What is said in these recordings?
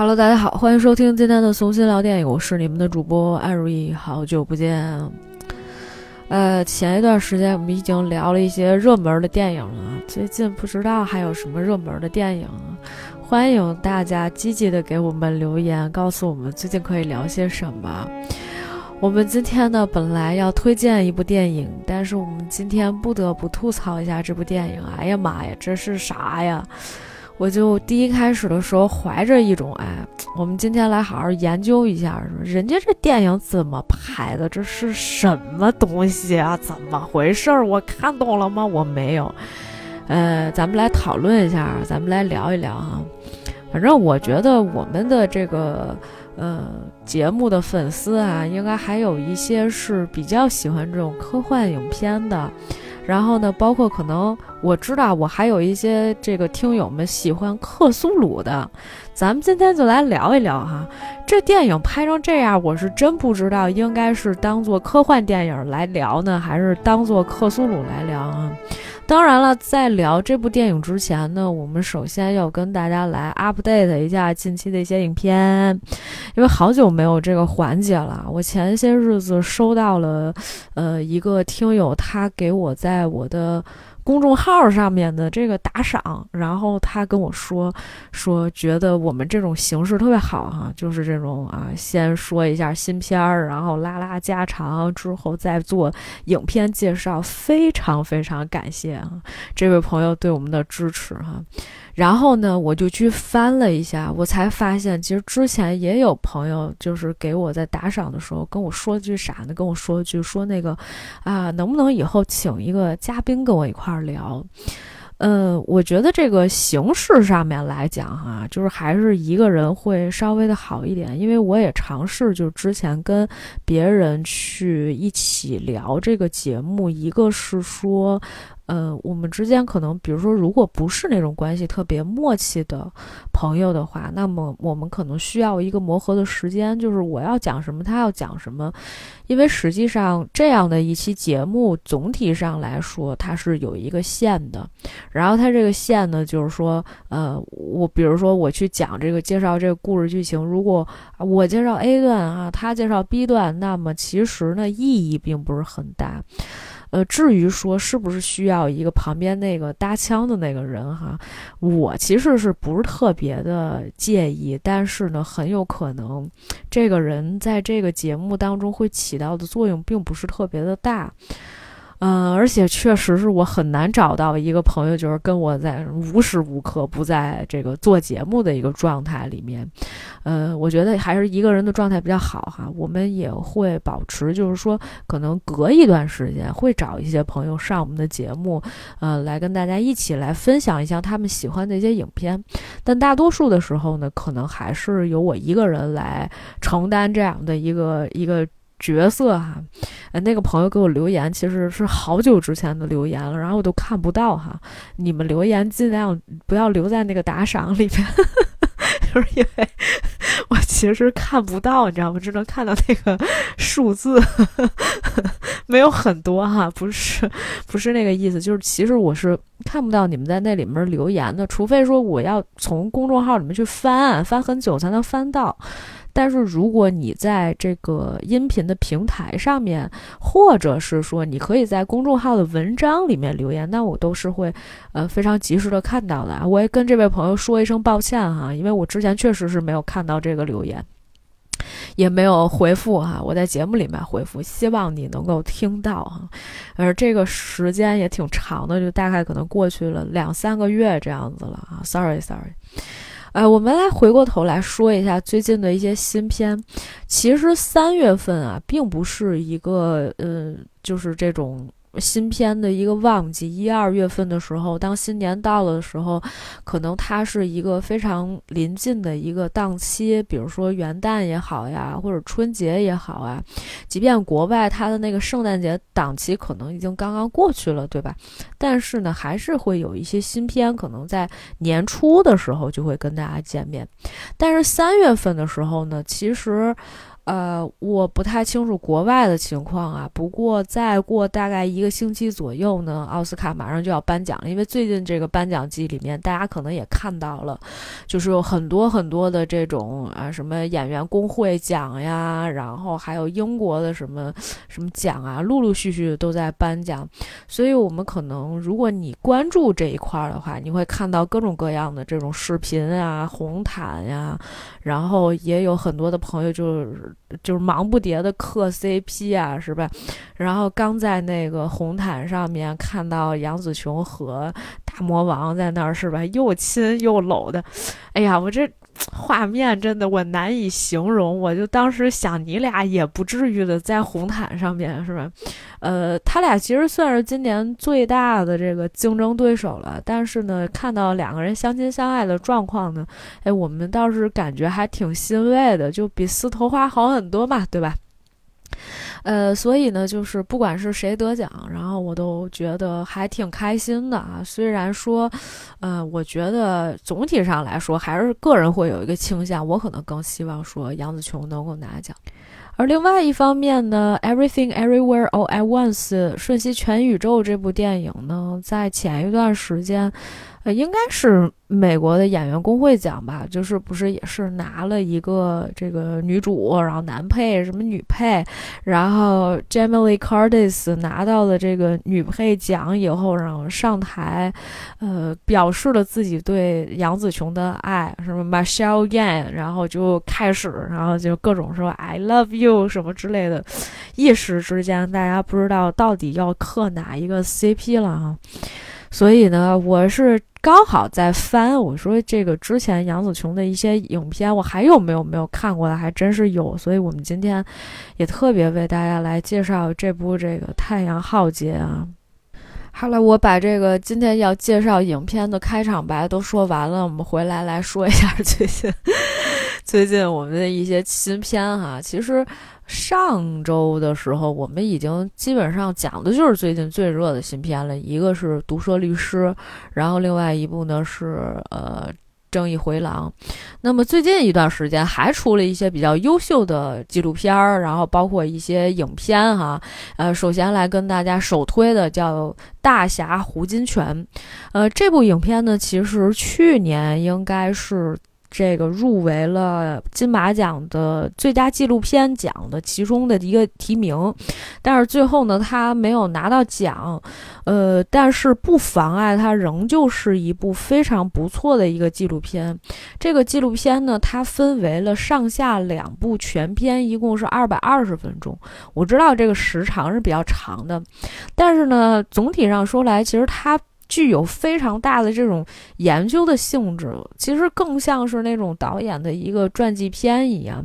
Hello，大家好，欢迎收听今天的松心聊电影，我是你们的主播艾如意，好久不见。呃，前一段时间我们已经聊了一些热门的电影了，最近不知道还有什么热门的电影，欢迎大家积极的给我们留言，告诉我们最近可以聊些什么。我们今天呢，本来要推荐一部电影，但是我们今天不得不吐槽一下这部电影。哎呀妈呀，这是啥呀？我就第一开始的时候怀着一种哎，我们今天来好好研究一下，人家这电影怎么拍的？这是什么东西啊？怎么回事？我看懂了吗？我没有。呃，咱们来讨论一下，咱们来聊一聊哈。反正我觉得我们的这个呃节目的粉丝啊，应该还有一些是比较喜欢这种科幻影片的。然后呢，包括可能我知道，我还有一些这个听友们喜欢克苏鲁的，咱们今天就来聊一聊哈。这电影拍成这样，我是真不知道应该是当做科幻电影来聊呢，还是当做克苏鲁来聊啊。当然了，在聊这部电影之前呢，我们首先要跟大家来 update 一下近期的一些影片，因为好久没有这个环节了。我前些日子收到了，呃，一个听友他给我在我的。公众号上面的这个打赏，然后他跟我说说，觉得我们这种形式特别好哈，就是这种啊，先说一下新片儿，然后拉拉家常，之后再做影片介绍，非常非常感谢啊，这位朋友对我们的支持哈。然后呢，我就去翻了一下，我才发现，其实之前也有朋友就是给我在打赏的时候跟我说句啥呢？跟我说句说那个，啊，能不能以后请一个嘉宾跟我一块儿聊？嗯，我觉得这个形式上面来讲哈，就是还是一个人会稍微的好一点，因为我也尝试就之前跟别人去一起聊这个节目，一个是说。呃，我们之间可能，比如说，如果不是那种关系特别默契的朋友的话，那么我们可能需要一个磨合的时间，就是我要讲什么，他要讲什么，因为实际上这样的一期节目总体上来说，它是有一个线的，然后它这个线呢，就是说，呃，我比如说我去讲这个介绍这个故事剧情，如果我介绍 A 段啊，他介绍 B 段，那么其实呢，意义并不是很大。呃，至于说是不是需要一个旁边那个搭腔的那个人哈，我其实是不是特别的介意，但是呢，很有可能这个人在这个节目当中会起到的作用并不是特别的大。嗯，而且确实是我很难找到一个朋友，就是跟我在无时无刻不在这个做节目的一个状态里面。呃，我觉得还是一个人的状态比较好哈。我们也会保持，就是说，可能隔一段时间会找一些朋友上我们的节目，呃，来跟大家一起来分享一下他们喜欢的一些影片。但大多数的时候呢，可能还是由我一个人来承担这样的一个一个。角色哈，呃，那个朋友给我留言，其实是好久之前的留言了，然后我都看不到哈。你们留言尽量不要留在那个打赏里面，就是因为我其实看不到，你知道吗？只能看到那个数字，没有很多哈，不是，不是那个意思，就是其实我是看不到你们在那里面留言的，除非说我要从公众号里面去翻，翻很久才能翻到。但是如果你在这个音频的平台上面，或者是说你可以在公众号的文章里面留言，那我都是会，呃，非常及时的看到的。我也跟这位朋友说一声抱歉哈，因为我之前确实是没有看到这个留言，也没有回复哈。我在节目里面回复，希望你能够听到哈。而这个时间也挺长的，就大概可能过去了两三个月这样子了啊。Sorry，Sorry。哎，我们来回过头来说一下最近的一些新片。其实三月份啊，并不是一个，呃，就是这种。新片的一个旺季，一二月份的时候，当新年到了的时候，可能它是一个非常临近的一个档期，比如说元旦也好呀，或者春节也好啊。即便国外它的那个圣诞节档期可能已经刚刚过去了，对吧？但是呢，还是会有一些新片，可能在年初的时候就会跟大家见面。但是三月份的时候呢，其实。呃，我不太清楚国外的情况啊。不过再过大概一个星期左右呢，奥斯卡马上就要颁奖了。因为最近这个颁奖季里面，大家可能也看到了，就是有很多很多的这种啊，什么演员工会奖呀，然后还有英国的什么什么奖啊，陆陆续续都在颁奖。所以，我们可能如果你关注这一块的话，你会看到各种各样的这种视频啊、红毯呀，然后也有很多的朋友就是。就是忙不迭的磕 CP 啊，是吧？然后刚在那个红毯上面看到杨紫琼和大魔王在那儿，是吧？又亲又搂的，哎呀，我这。画面真的我难以形容，我就当时想，你俩也不至于的在红毯上面是吧？呃，他俩其实算是今年最大的这个竞争对手了。但是呢，看到两个人相亲相爱的状况呢，哎，我们倒是感觉还挺欣慰的，就比撕头花好很多嘛，对吧？呃，所以呢，就是不管是谁得奖，然后我都觉得还挺开心的啊。虽然说，呃，我觉得总体上来说，还是个人会有一个倾向，我可能更希望说杨紫琼能够拿奖。而另外一方面呢，《Everything Everywhere All at Once》瞬息全宇宙这部电影呢，在前一段时间。呃，应该是美国的演员工会奖吧，就是不是也是拿了一个这个女主，然后男配什么女配，然后 Jamie Curtis 拿到了这个女配奖以后，然后上台，呃，表示了自己对杨紫琼的爱，什么 Michelle Yan，然后就开始，然后就各种说 I love you 什么之类的，一时之间大家不知道到底要磕哪一个 CP 了啊。所以呢，我是刚好在翻，我说这个之前杨紫琼的一些影片，我还有没有没有看过的，还真是有。所以我们今天也特别为大家来介绍这部这个《太阳浩劫》啊。好了，我把这个今天要介绍影片的开场白都说完了，我们回来来说一下最近最近我们的一些新片哈。其实。上周的时候，我们已经基本上讲的就是最近最热的新片了。一个是《毒舌律师》，然后另外一部呢是呃《正义回廊》。那么最近一段时间还出了一些比较优秀的纪录片儿，然后包括一些影片哈。呃，首先来跟大家首推的叫《大侠胡金铨》。呃，这部影片呢，其实去年应该是。这个入围了金马奖的最佳纪录片奖的其中的一个提名，但是最后呢，他没有拿到奖。呃，但是不妨碍它仍旧是一部非常不错的一个纪录片。这个纪录片呢，它分为了上下两部全片，一共是二百二十分钟。我知道这个时长是比较长的，但是呢，总体上说来，其实它。具有非常大的这种研究的性质，其实更像是那种导演的一个传记片一样。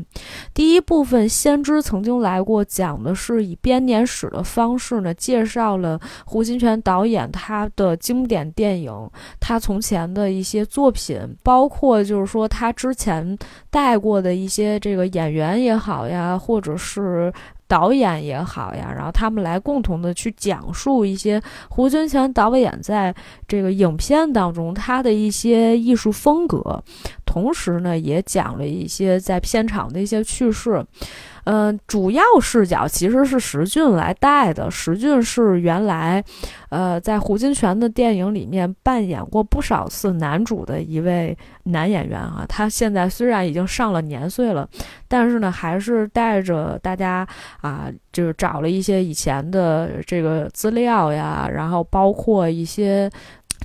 第一部分《先知曾经来过》，讲的是以编年史的方式呢，介绍了胡金铨导演他的经典电影，他从前的一些作品，包括就是说他之前带过的一些这个演员也好呀，或者是。导演也好呀，然后他们来共同的去讲述一些胡军强导演在这个影片当中他的一些艺术风格，同时呢，也讲了一些在片场的一些趣事。嗯，主要视角其实是石俊来带的。石俊是原来，呃，在胡金铨的电影里面扮演过不少次男主的一位男演员啊。他现在虽然已经上了年岁了，但是呢，还是带着大家啊，就是找了一些以前的这个资料呀，然后包括一些。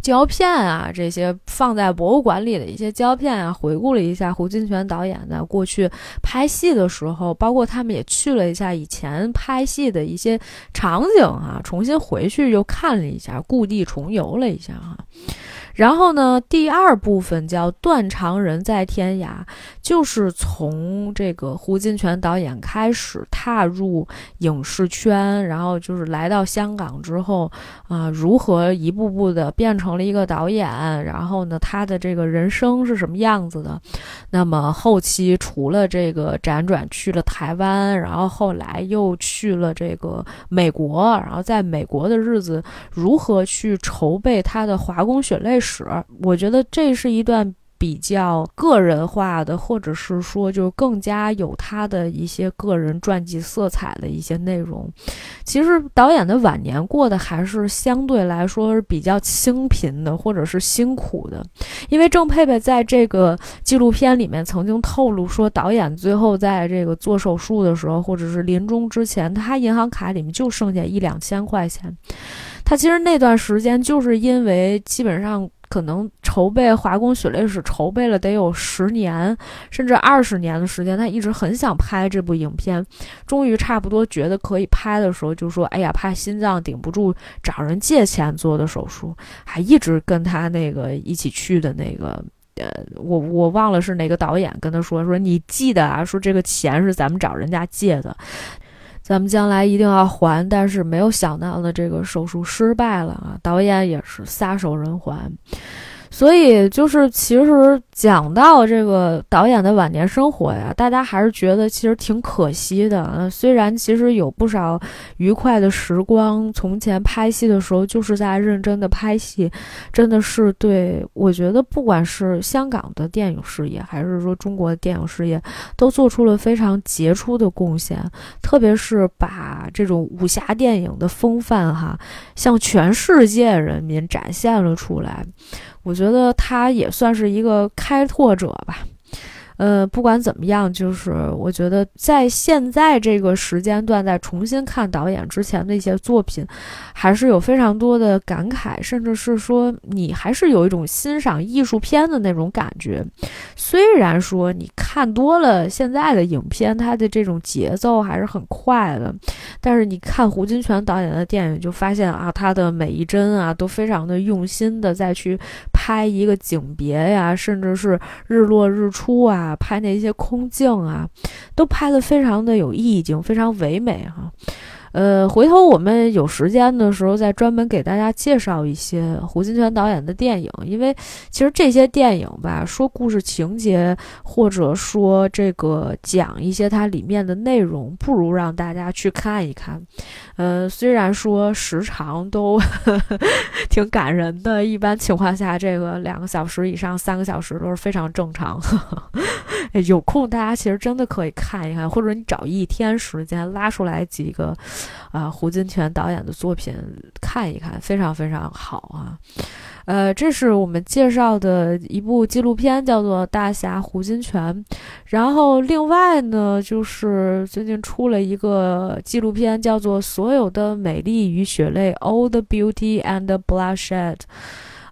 胶片啊，这些放在博物馆里的一些胶片啊，回顾了一下胡金铨导演在过去拍戏的时候，包括他们也去了一下以前拍戏的一些场景啊，重新回去又看了一下，故地重游了一下哈。然后呢，第二部分叫《断肠人在天涯》，就是从这个胡金铨导演开始踏入影视圈，然后就是来到香港之后啊，如何一步步的变成了一个导演，然后呢，他的这个人生是什么样子的？那么后期除了这个辗转去了台湾，然后后来又去了这个美国，然后在美国的日子，如何去筹备他的华工血泪？史，我觉得这是一段比较个人化的，或者是说就更加有他的一些个人传记色彩的一些内容。其实导演的晚年过得还是相对来说是比较清贫的，或者是辛苦的。因为郑佩佩在这个纪录片里面曾经透露说，导演最后在这个做手术的时候，或者是临终之前，他银行卡里面就剩下一两千块钱。他其实那段时间就是因为基本上可能筹备《华工血泪史》筹备了得有十年甚至二十年的时间，他一直很想拍这部影片，终于差不多觉得可以拍的时候，就说：“哎呀，怕心脏顶不住，找人借钱做的手术。”还一直跟他那个一起去的那个，呃，我我忘了是哪个导演跟他说：“说你记得啊，说这个钱是咱们找人家借的。”咱们将来一定要还，但是没有想到的，这个手术失败了啊！导演也是撒手人寰。所以就是，其实讲到这个导演的晚年生活呀，大家还是觉得其实挺可惜的。虽然其实有不少愉快的时光，从前拍戏的时候就是在认真的拍戏，真的是对我觉得，不管是香港的电影事业，还是说中国的电影事业，都做出了非常杰出的贡献。特别是把这种武侠电影的风范哈，向全世界人民展现了出来。我觉得他也算是一个开拓者吧。呃，不管怎么样，就是我觉得在现在这个时间段，在重新看导演之前的一些作品，还是有非常多的感慨，甚至是说你还是有一种欣赏艺术片的那种感觉。虽然说你看多了现在的影片，它的这种节奏还是很快的，但是你看胡金铨导演的电影，就发现啊，他的每一帧啊都非常的用心的再去拍一个景别呀，甚至是日落日出啊。拍那些空镜啊，都拍得非常的有意境，非常唯美哈。呃，回头我们有时间的时候再专门给大家介绍一些胡金铨导演的电影，因为其实这些电影吧，说故事情节或者说这个讲一些它里面的内容，不如让大家去看一看。呃，虽然说时长都 挺感人的，一般情况下这个两个小时以上、三个小时都是非常正常。有空大家其实真的可以看一看，或者你找一天时间拉出来几个。啊，胡金铨导演的作品看一看，非常非常好啊。呃，这是我们介绍的一部纪录片，叫做《大侠胡金铨》。然后另外呢，就是最近出了一个纪录片，叫做《所有的美丽与血泪》（All the Beauty and the Bloodshed）。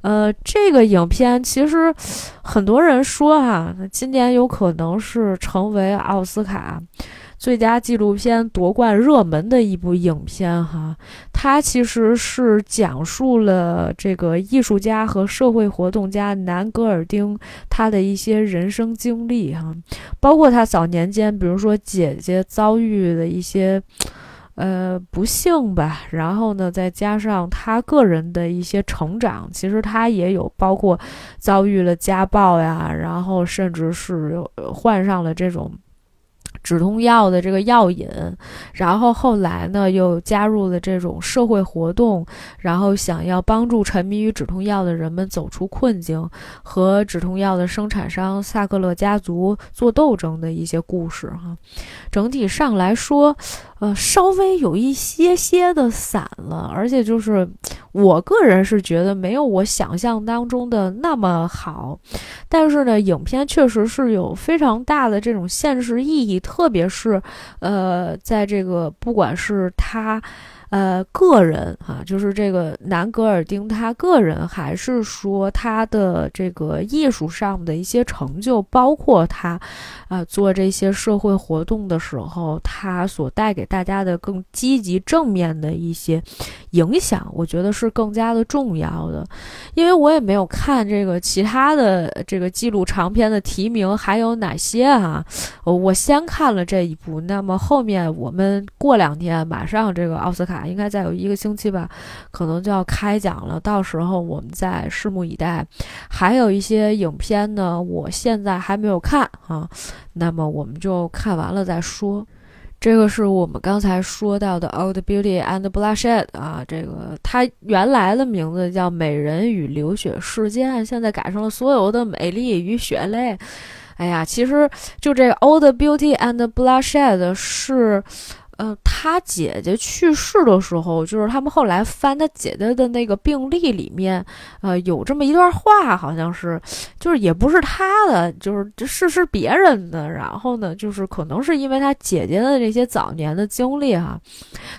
呃，这个影片其实很多人说哈，今年有可能是成为奥斯卡。最佳纪录片夺冠热门的一部影片，哈，它其实是讲述了这个艺术家和社会活动家南格尔丁他的一些人生经历，哈，包括他早年间，比如说姐姐遭遇的一些，呃，不幸吧，然后呢，再加上他个人的一些成长，其实他也有包括遭遇了家暴呀，然后甚至是患上了这种。止痛药的这个药引，然后后来呢又加入了这种社会活动，然后想要帮助沉迷于止痛药的人们走出困境，和止痛药的生产商萨克勒家族做斗争的一些故事哈。整体上来说。呃，稍微有一些些的散了，而且就是我个人是觉得没有我想象当中的那么好，但是呢，影片确实是有非常大的这种现实意义，特别是呃，在这个不管是他。呃，个人哈，就是这个南格尔丁他个人，还是说他的这个艺术上的一些成就，包括他，啊，做这些社会活动的时候，他所带给大家的更积极正面的一些影响，我觉得是更加的重要的。因为我也没有看这个其他的这个记录长片的提名还有哪些啊，我先看了这一部，那么后面我们过两天马上这个奥斯卡。应该再有一个星期吧，可能就要开奖了。到时候我们再拭目以待。还有一些影片呢，我现在还没有看啊，那么我们就看完了再说。这个是我们刚才说到的《Old Beauty and Bloodshed》啊，这个它原来的名字叫《美人与流血事件》，现在改成了《所有的美丽与血泪》。哎呀，其实就这《Old Beauty and Bloodshed》是。呃，他姐姐去世的时候，就是他们后来翻他姐姐的那个病历里面，呃，有这么一段话，好像是，就是也不是他的，就是这是是别人的。然后呢，就是可能是因为他姐姐的这些早年的经历哈，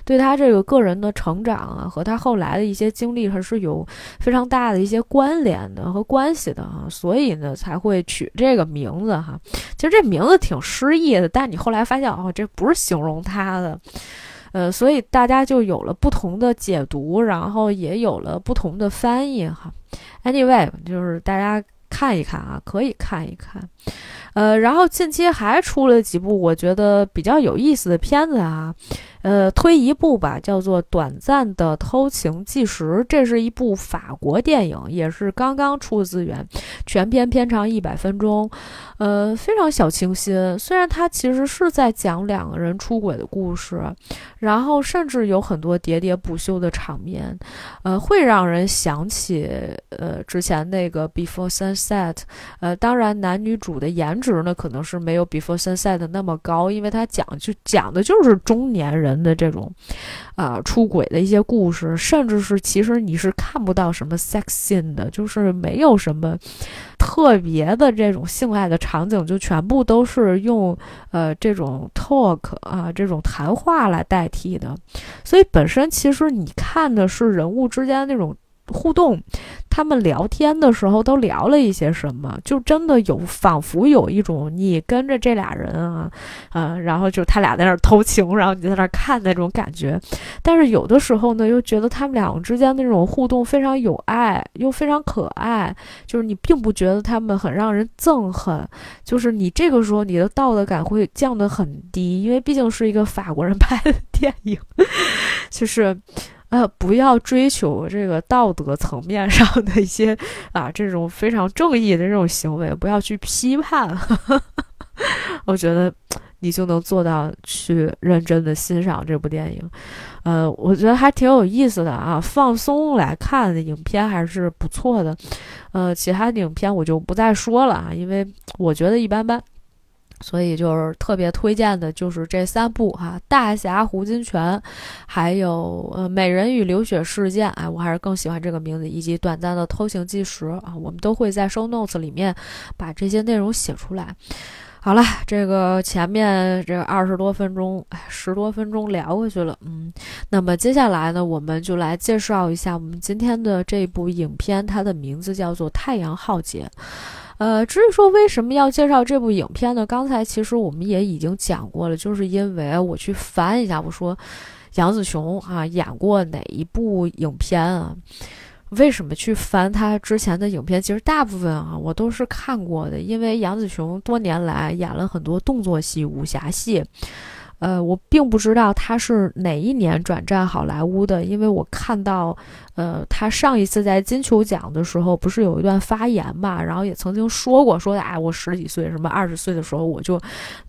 对他这个个人的成长啊，和他后来的一些经历还是有非常大的一些关联的和关系的啊，所以呢才会取这个名字哈。其实这名字挺诗意的，但你后来发现哦，这不是形容他的。呃，所以大家就有了不同的解读，然后也有了不同的翻译哈。Anyway，就是大家看一看啊，可以看一看。呃，然后近期还出了几部我觉得比较有意思的片子啊。呃，推一部吧，叫做《短暂的偷情计时》，这是一部法国电影，也是刚刚出资源，全片片长一百分钟，呃，非常小清新。虽然它其实是在讲两个人出轨的故事，然后甚至有很多喋喋不休的场面，呃，会让人想起呃之前那个《Before Sunset》。呃，当然男女主的颜值呢，可能是没有《Before Sunset》那么高，因为它讲就讲的就是中年人。人的这种，啊，出轨的一些故事，甚至是其实你是看不到什么 sex scene 的，就是没有什么特别的这种性爱的场景，就全部都是用呃这种 talk 啊这种谈话来代替的，所以本身其实你看的是人物之间那种。互动，他们聊天的时候都聊了一些什么？就真的有仿佛有一种你跟着这俩人啊，嗯，然后就他俩在那儿偷情，然后你在那儿看那种感觉。但是有的时候呢，又觉得他们两个之间那种互动非常有爱，又非常可爱。就是你并不觉得他们很让人憎恨，就是你这个时候你的道德感会降得很低，因为毕竟是一个法国人拍的电影，就是。呃，不要追求这个道德层面上的一些啊，这种非常正义的这种行为，不要去批判。我觉得你就能做到去认真的欣赏这部电影。呃，我觉得还挺有意思的啊，放松来看的影片还是不错的。呃，其他的影片我就不再说了啊，因为我觉得一般般。所以就是特别推荐的，就是这三部哈，《大侠胡金铨》，还有呃《美人与流血事件》，哎，我还是更喜欢这个名字，以及《短暂的偷情计时》啊，我们都会在 show notes 里面把这些内容写出来。好了，这个前面这二十多分钟，哎，十多分钟聊过去了，嗯，那么接下来呢，我们就来介绍一下我们今天的这部影片，它的名字叫做《太阳浩劫》。呃，至于说为什么要介绍这部影片呢？刚才其实我们也已经讲过了，就是因为我去翻一下，我说杨紫琼啊演过哪一部影片啊？为什么去翻她之前的影片？其实大部分啊我都是看过的，因为杨紫琼多年来演了很多动作戏、武侠戏。呃，我并不知道他是哪一年转战好莱坞的，因为我看到，呃，他上一次在金球奖的时候不是有一段发言嘛，然后也曾经说过，说哎，我十几岁，什么二十岁的时候我就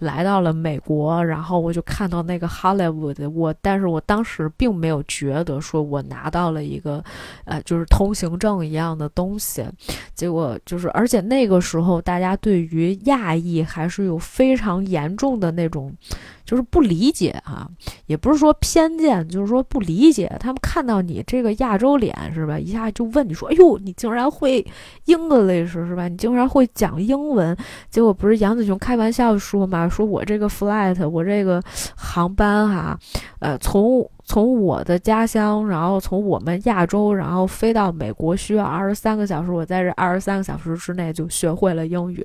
来到了美国，然后我就看到那个 Hollywood，我，但是我当时并没有觉得说我拿到了一个，呃，就是通行证一样的东西，结果就是，而且那个时候大家对于亚裔还是有非常严重的那种。就是不理解啊，也不是说偏见，就是说不理解。他们看到你这个亚洲脸是吧，一下就问你说：“哎呦，你竟然会 English 是吧？你竟然会讲英文？”结果不是杨子琼开玩笑说嘛，说我这个 flight，我这个航班哈，呃，从。从我的家乡，然后从我们亚洲，然后飞到美国需要二十三个小时。我在这二十三个小时之内就学会了英语，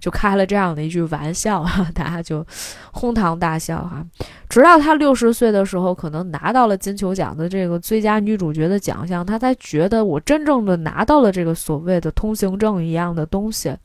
就开了这样的一句玩笑，大家就哄堂大笑哈。直到她六十岁的时候，可能拿到了金球奖的这个最佳女主角的奖项，她才觉得我真正的拿到了这个所谓的通行证一样的东西。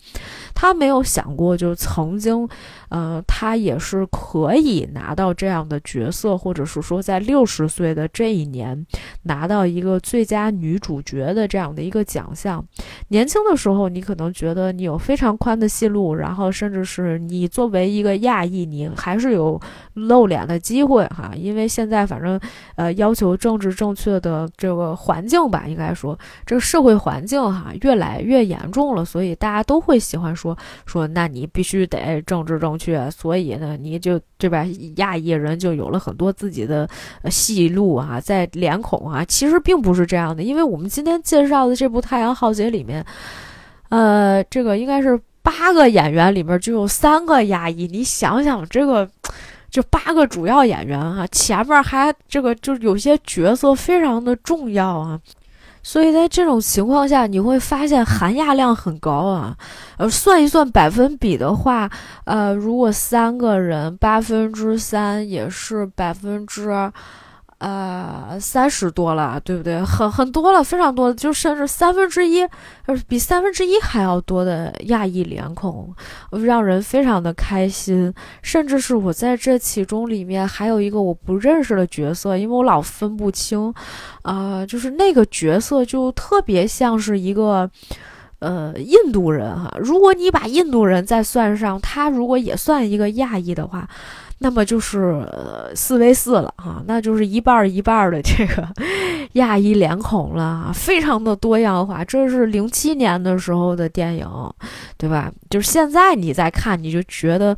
他没有想过，就曾经，呃，他也是可以拿到这样的角色，或者是说在六十岁的这一年拿到一个最佳女主角的这样的一个奖项。年轻的时候，你可能觉得你有非常宽的戏路，然后甚至是你作为一个亚裔，你还是有露脸的机会哈。因为现在反正呃要求政治正确的这个环境吧，应该说这个社会环境哈越来越严重了，所以大家都会喜欢说说说，那你必须得政治正确，所以呢你就对吧？亚裔人就有了很多自己的戏路啊，在脸孔啊，其实并不是这样的，因为我们今天介绍的这部《太阳浩劫》里面，呃，这个应该是八个演员里面就有三个亚裔，你想想这个，就八个主要演员哈，前面还这个就有些角色非常的重要啊。所以在这种情况下，你会发现含亚量很高啊。呃，算一算百分比的话，呃，如果三个人，八分之三也是百分之。呃，三十多了，对不对？很很多了，非常多，就甚至三分之一，呃，比三分之一还要多的亚裔脸孔，让人非常的开心。甚至是我在这其中里面还有一个我不认识的角色，因为我老分不清，啊，就是那个角色就特别像是一个，呃，印度人哈。如果你把印度人再算上，他如果也算一个亚裔的话。那么就是四 v 四了哈，那就是一半儿一半儿的这个亚裔脸孔了，非常的多样化。这是零七年的时候的电影，对吧？就是现在你再看，你就觉得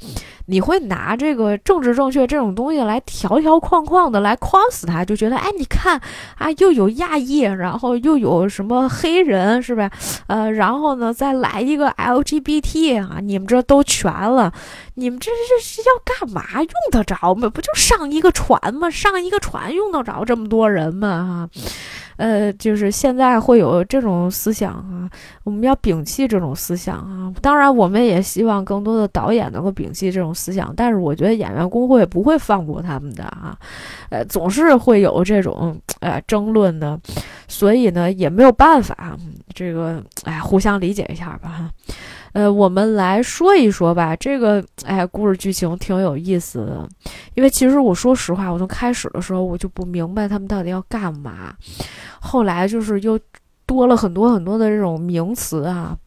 你会拿这个政治正确这种东西来条条框框的来框死他，就觉得哎，你看啊，又有亚裔，然后又有什么黑人，是吧？呃，然后呢，再来一个 LGBT 啊，你们这都全了。你们这这是要干嘛？用得着吗？不就上一个船吗？上一个船用得着这么多人吗？哈，呃，就是现在会有这种思想啊，我们要摒弃这种思想啊。当然，我们也希望更多的导演能够摒弃这种思想，但是我觉得演员工会不会放过他们的啊，呃，总是会有这种呃争论的，所以呢，也没有办法，这个哎，互相理解一下吧，哈。呃，我们来说一说吧。这个，哎，故事剧情挺有意思的。因为其实我说实话，我从开始的时候我就不明白他们到底要干嘛。后来就是又多了很多很多的这种名词啊。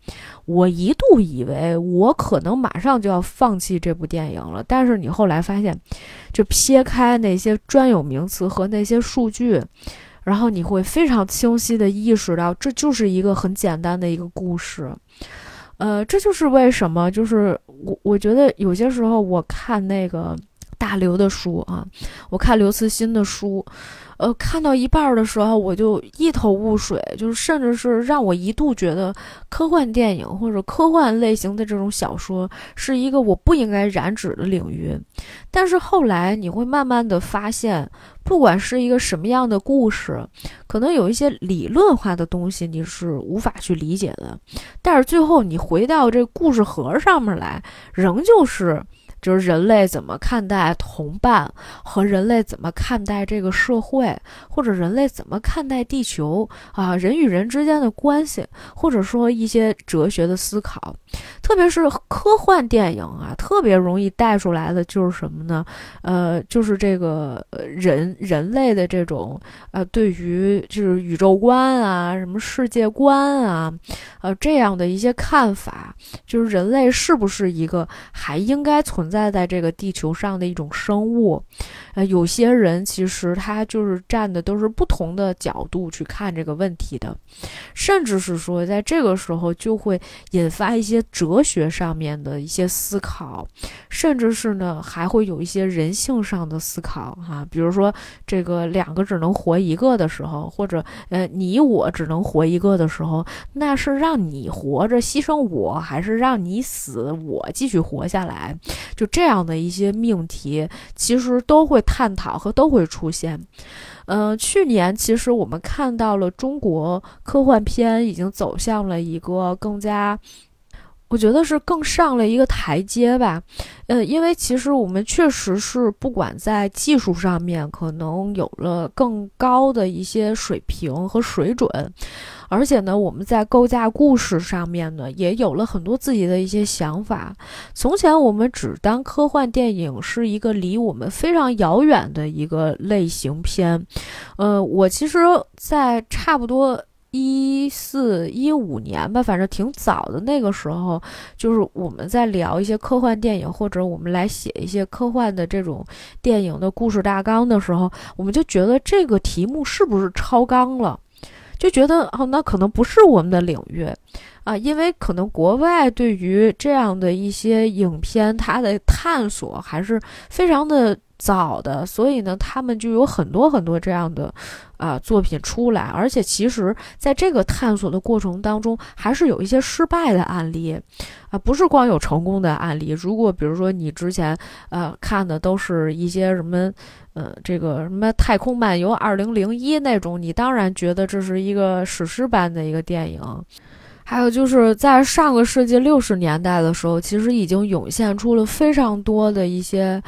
我一度以为我可能马上就要放弃这部电影了。但是你后来发现，就撇开那些专有名词和那些数据，然后你会非常清晰的意识到，这就是一个很简单的一个故事。呃，这就是为什么，就是我我觉得有些时候我看那个大刘的书啊，我看刘慈欣的书。呃，看到一半的时候，我就一头雾水，就是甚至是让我一度觉得科幻电影或者科幻类型的这种小说是一个我不应该染指的领域。但是后来你会慢慢的发现，不管是一个什么样的故事，可能有一些理论化的东西你是无法去理解的，但是最后你回到这故事盒上面来，仍旧是。就是人类怎么看待同伴，和人类怎么看待这个社会，或者人类怎么看待地球啊，人与人之间的关系，或者说一些哲学的思考，特别是科幻电影啊，特别容易带出来的就是什么呢？呃，就是这个人人类的这种呃，对于就是宇宙观啊，什么世界观啊，呃，这样的一些看法，就是人类是不是一个还应该存在。在这个地球上的一种生物，呃，有些人其实他就是站的都是不同的角度去看这个问题的，甚至是说在这个时候就会引发一些哲学上面的一些思考，甚至是呢还会有一些人性上的思考哈，比如说这个两个只能活一个的时候，或者呃你我只能活一个的时候，那是让你活着牺牲我，还是让你死我继续活下来？就。这样的一些命题，其实都会探讨和都会出现。嗯，去年其实我们看到了中国科幻片已经走向了一个更加，我觉得是更上了一个台阶吧。呃，因为其实我们确实是不管在技术上面，可能有了更高的一些水平和水准。而且呢，我们在构架故事上面呢，也有了很多自己的一些想法。从前我们只当科幻电影是一个离我们非常遥远的一个类型片。呃，我其实，在差不多。一四一五年吧，反正挺早的那个时候，就是我们在聊一些科幻电影，或者我们来写一些科幻的这种电影的故事大纲的时候，我们就觉得这个题目是不是超纲了？就觉得哦，那可能不是我们的领域啊，因为可能国外对于这样的一些影片，它的探索还是非常的。早的，所以呢，他们就有很多很多这样的啊作品出来，而且其实在这个探索的过程当中，还是有一些失败的案例啊，不是光有成功的案例。如果比如说你之前呃看的都是一些什么呃这个什么《太空漫游2001》那种，你当然觉得这是一个史诗般的一个电影。还有就是在上个世纪六十年代的时候，其实已经涌现出了非常多的一些。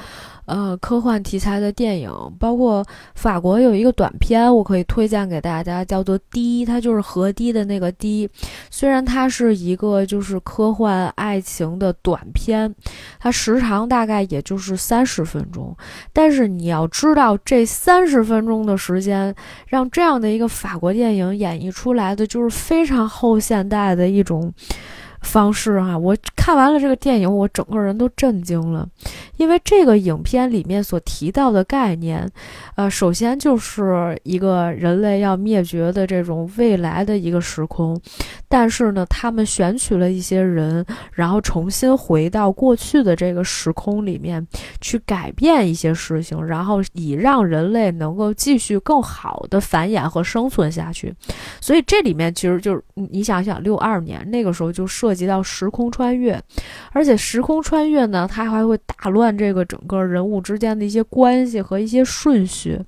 呃，科幻题材的电影，包括法国有一个短片，我可以推荐给大家，叫做《滴》，它就是河堤的那个滴。虽然它是一个就是科幻爱情的短片，它时长大概也就是三十分钟，但是你要知道，这三十分钟的时间，让这样的一个法国电影演绎出来的，就是非常后现代的一种。方式啊，我看完了这个电影，我整个人都震惊了，因为这个影片里面所提到的概念，呃，首先就是一个人类要灭绝的这种未来的一个时空，但是呢，他们选取了一些人，然后重新回到过去的这个时空里面去改变一些事情，然后以让人类能够继续更好的繁衍和生存下去。所以这里面其实就是你想想，六二年那个时候就设。涉及到时空穿越，而且时空穿越呢，它还会打乱这个整个人物之间的一些关系和一些顺序，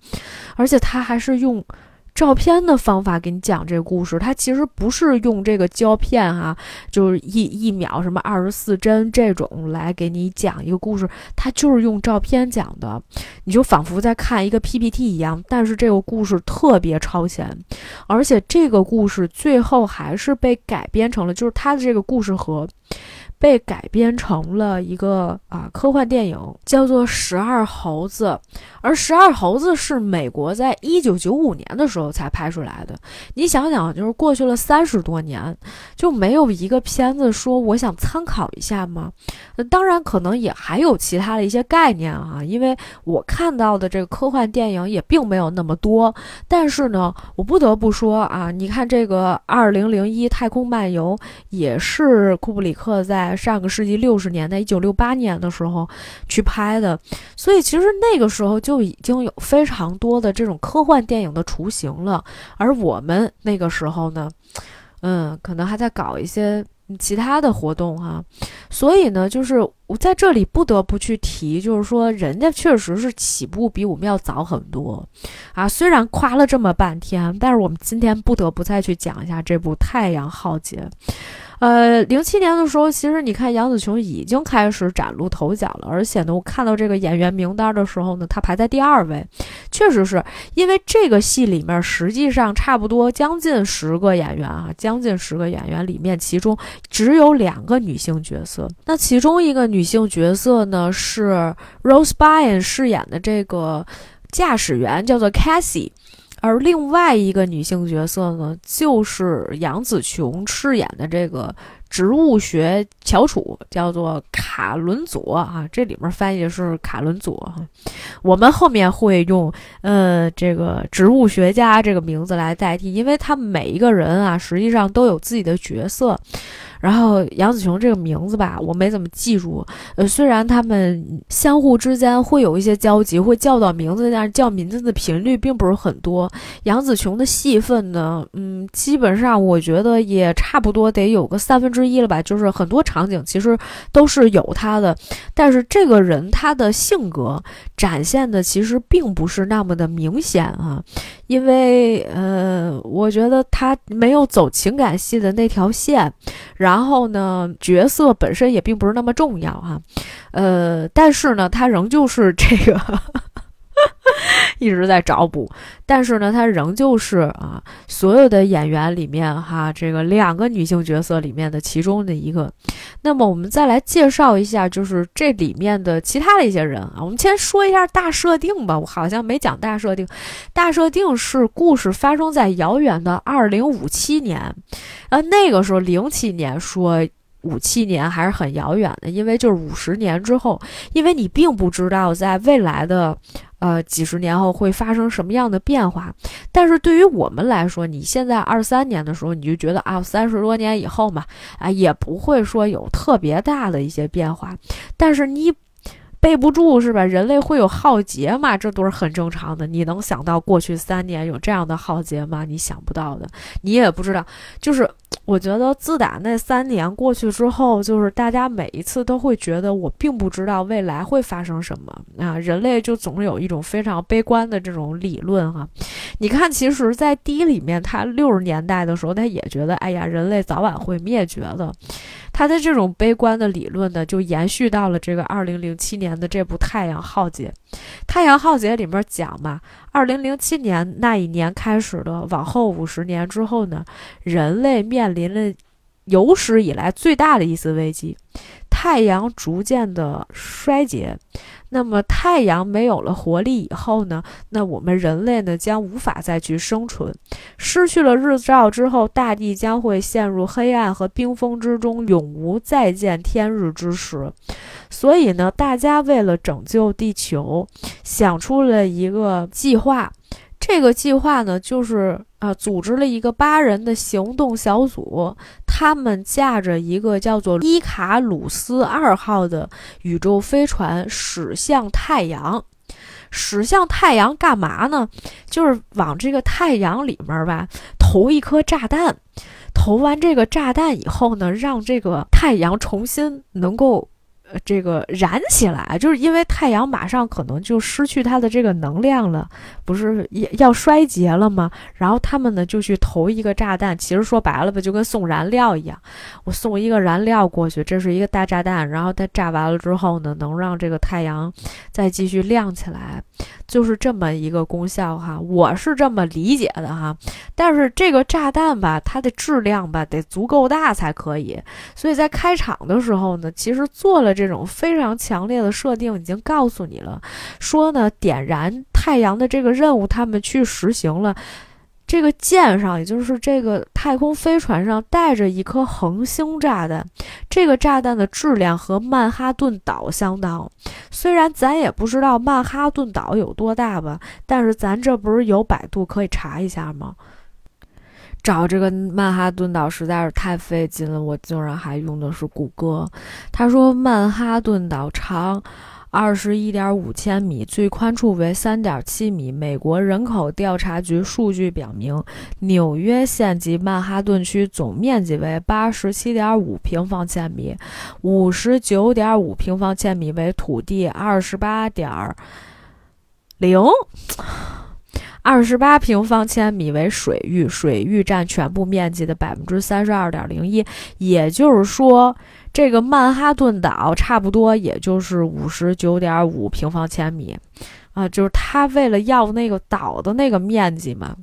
而且它还是用。照片的方法给你讲这个故事，它其实不是用这个胶片哈，就是一一秒什么二十四帧这种来给你讲一个故事，它就是用照片讲的，你就仿佛在看一个 PPT 一样。但是这个故事特别超前，而且这个故事最后还是被改编成了，就是它的这个故事和。被改编成了一个啊科幻电影，叫做《十二猴子》，而《十二猴子》是美国在一九九五年的时候才拍出来的。你想想，就是过去了三十多年，就没有一个片子说我想参考一下吗？那当然，可能也还有其他的一些概念啊，因为我看到的这个科幻电影也并没有那么多。但是呢，我不得不说啊，你看这个《二零零一太空漫游》也是库布里克在。在上个世纪六十年代，一九六八年的时候去拍的，所以其实那个时候就已经有非常多的这种科幻电影的雏形了。而我们那个时候呢，嗯，可能还在搞一些其他的活动哈。所以呢，就是我在这里不得不去提，就是说人家确实是起步比我们要早很多啊。虽然夸了这么半天，但是我们今天不得不再去讲一下这部《太阳浩劫》。呃，零七年的时候，其实你看杨紫琼已经开始崭露头角了，而且呢，我看到这个演员名单的时候呢，她排在第二位，确实是因为这个戏里面实际上差不多将近十个演员啊，将近十个演员里面，其中只有两个女性角色。那其中一个女性角色呢是 Rose Byrne 饰演的这个驾驶员，叫做 Cassie。而另外一个女性角色呢，就是杨紫琼饰演的这个植物学翘楚，叫做卡伦佐啊。这里面翻译是卡伦佐哈。我们后面会用呃这个植物学家这个名字来代替，因为他们每一个人啊，实际上都有自己的角色。然后杨紫琼这个名字吧，我没怎么记住。呃，虽然他们相互之间会有一些交集，会叫到名字，但是叫名字的频率并不是很多。杨紫琼的戏份呢，嗯，基本上我觉得也差不多得有个三分之一了吧。就是很多场景其实都是有她的，但是这个人他的性格展现的其实并不是那么的明显啊。因为呃，我觉得他没有走情感戏的那条线，然然后呢，角色本身也并不是那么重要哈，呃，但是呢，他仍旧是这个一直在找补。但是呢，他仍旧是啊，所有的演员里面哈，这个两个女性角色里面的其中的一个。那么我们再来介绍一下，就是这里面的其他的一些人啊。我们先说一下大设定吧，我好像没讲大设定。大设定是故事发生在遥远的二零五七年，呃，那个时候零七年说。五七年还是很遥远的，因为就是五十年之后，因为你并不知道在未来的，呃几十年后会发生什么样的变化。但是对于我们来说，你现在二三年的时候，你就觉得啊，三十多年以后嘛，啊也不会说有特别大的一些变化。但是你。背不住是吧？人类会有浩劫嘛？这都是很正常的。你能想到过去三年有这样的浩劫吗？你想不到的，你也不知道。就是我觉得自打那三年过去之后，就是大家每一次都会觉得我并不知道未来会发生什么啊。人类就总有一种非常悲观的这种理论哈。你看，其实，在 D 里面，他六十年代的时候，他也觉得，哎呀，人类早晚会灭绝的。他的这种悲观的理论呢，就延续到了这个二零零七年的这部《太阳浩劫》。《太阳浩劫》里面讲嘛，二零零七年那一年开始的，往后五十年之后呢，人类面临了有史以来最大的一次危机，太阳逐渐的衰竭。那么太阳没有了活力以后呢？那我们人类呢将无法再去生存，失去了日照之后，大地将会陷入黑暗和冰封之中，永无再见天日之时。所以呢，大家为了拯救地球，想出了一个计划。这个计划呢，就是啊，组织了一个八人的行动小组，他们驾着一个叫做伊卡鲁斯二号的宇宙飞船驶向太阳。驶向太阳干嘛呢？就是往这个太阳里面吧投一颗炸弹。投完这个炸弹以后呢，让这个太阳重新能够。这个燃起来，就是因为太阳马上可能就失去它的这个能量了，不是也要衰竭了吗？然后他们呢就去投一个炸弹，其实说白了吧，就跟送燃料一样，我送一个燃料过去，这是一个大炸弹，然后它炸完了之后呢，能让这个太阳再继续亮起来。就是这么一个功效哈，我是这么理解的哈。但是这个炸弹吧，它的质量吧得足够大才可以。所以在开场的时候呢，其实做了这种非常强烈的设定，已经告诉你了，说呢点燃太阳的这个任务，他们去实行了。这个舰上，也就是这个太空飞船上，带着一颗恒星炸弹。这个炸弹的质量和曼哈顿岛相当。虽然咱也不知道曼哈顿岛有多大吧，但是咱这不是有百度可以查一下吗？找这个曼哈顿岛实在是太费劲了，我竟然还用的是谷歌。他说曼哈顿岛长。二十一点五千米，最宽处为三点七米。美国人口调查局数据表明，纽约县及曼哈顿区总面积为八十七点五平方千米，五十九点五平方千米为土地，二十八点零二十八平方千米为水域，水域占全部面积的百分之三十二点零一。也就是说。这个曼哈顿岛差不多也就是五十九点五平方千米，啊，就是他为了要那个岛的那个面积嘛，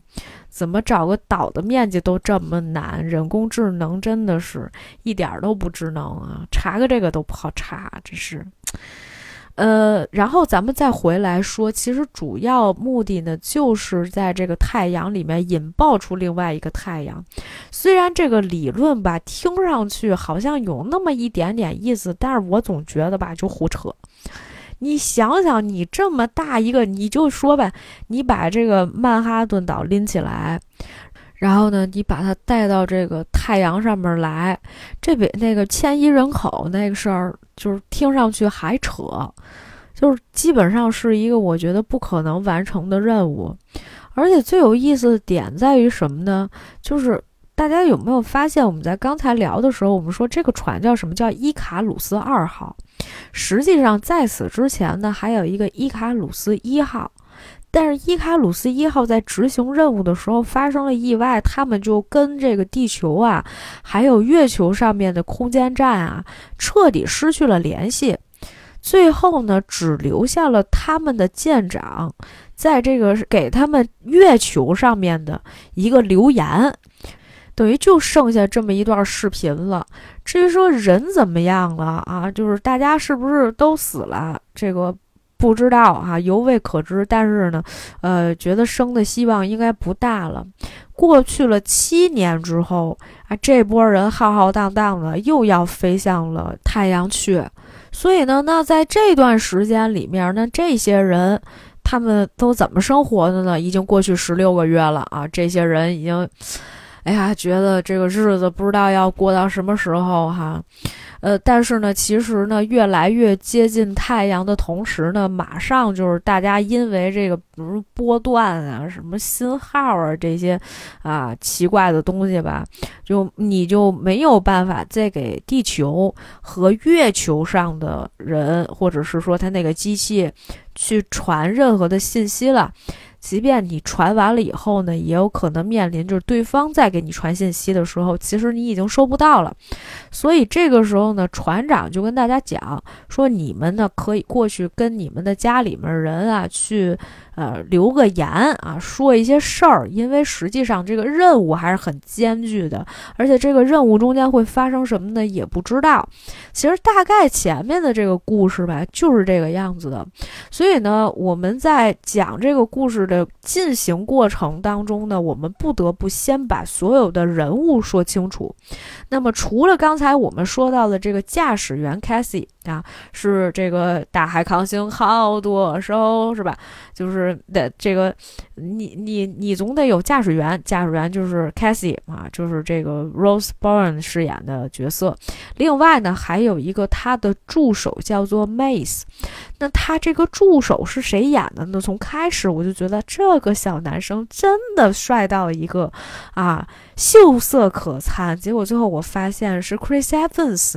怎么找个岛的面积都这么难？人工智能真的是一点都不智能啊，查个这个都不好查，真是。呃，然后咱们再回来说，其实主要目的呢，就是在这个太阳里面引爆出另外一个太阳。虽然这个理论吧，听上去好像有那么一点点意思，但是我总觉得吧，就胡扯。你想想，你这么大一个，你就说吧，你把这个曼哈顿岛拎起来。然后呢，你把它带到这个太阳上面来，这比那个迁移人口那个事儿，就是听上去还扯，就是基本上是一个我觉得不可能完成的任务。而且最有意思的点在于什么呢？就是大家有没有发现，我们在刚才聊的时候，我们说这个船叫什么叫伊卡鲁斯二号，实际上在此之前呢，还有一个伊卡鲁斯一号。但是伊卡鲁斯一号在执行任务的时候发生了意外，他们就跟这个地球啊，还有月球上面的空间站啊，彻底失去了联系。最后呢，只留下了他们的舰长在这个给他们月球上面的一个留言，等于就剩下这么一段视频了。至于说人怎么样了啊，就是大家是不是都死了，这个不知道啊，犹未可知。但是呢，呃，觉得生的希望应该不大了。过去了七年之后啊，这波人浩浩荡荡的又要飞向了太阳去，所以呢，那在这段时间里面，那这些人他们都怎么生活的呢？已经过去十六个月了啊，这些人已经，哎呀，觉得这个日子不知道要过到什么时候哈。呃，但是呢，其实呢，越来越接近太阳的同时呢，马上就是大家因为这个，比如波段啊、什么信号啊这些，啊奇怪的东西吧，就你就没有办法再给地球和月球上的人，或者是说他那个机器去传任何的信息了。即便你传完了以后呢，也有可能面临就是对方在给你传信息的时候，其实你已经收不到了。所以这个时候呢，船长就跟大家讲说：“你们呢可以过去跟你们的家里面人啊去。”呃，留个言啊，说一些事儿，因为实际上这个任务还是很艰巨的，而且这个任务中间会发生什么呢，也不知道。其实大概前面的这个故事吧，就是这个样子的。所以呢，我们在讲这个故事的进行过程当中呢，我们不得不先把所有的人物说清楚。那么，除了刚才我们说到的这个驾驶员 Cassie 啊，是这个大海康星好多手是吧？就是的，这个你你你总得有驾驶员，驾驶员就是 Cassie 啊，就是这个 Rose Byrne 饰演的角色。另外呢，还有一个他的助手叫做 Mace。那他这个助手是谁演的呢？从开始我就觉得这个小男生真的帅到一个啊，秀色可餐。结果最后我发现是 Chris Evans，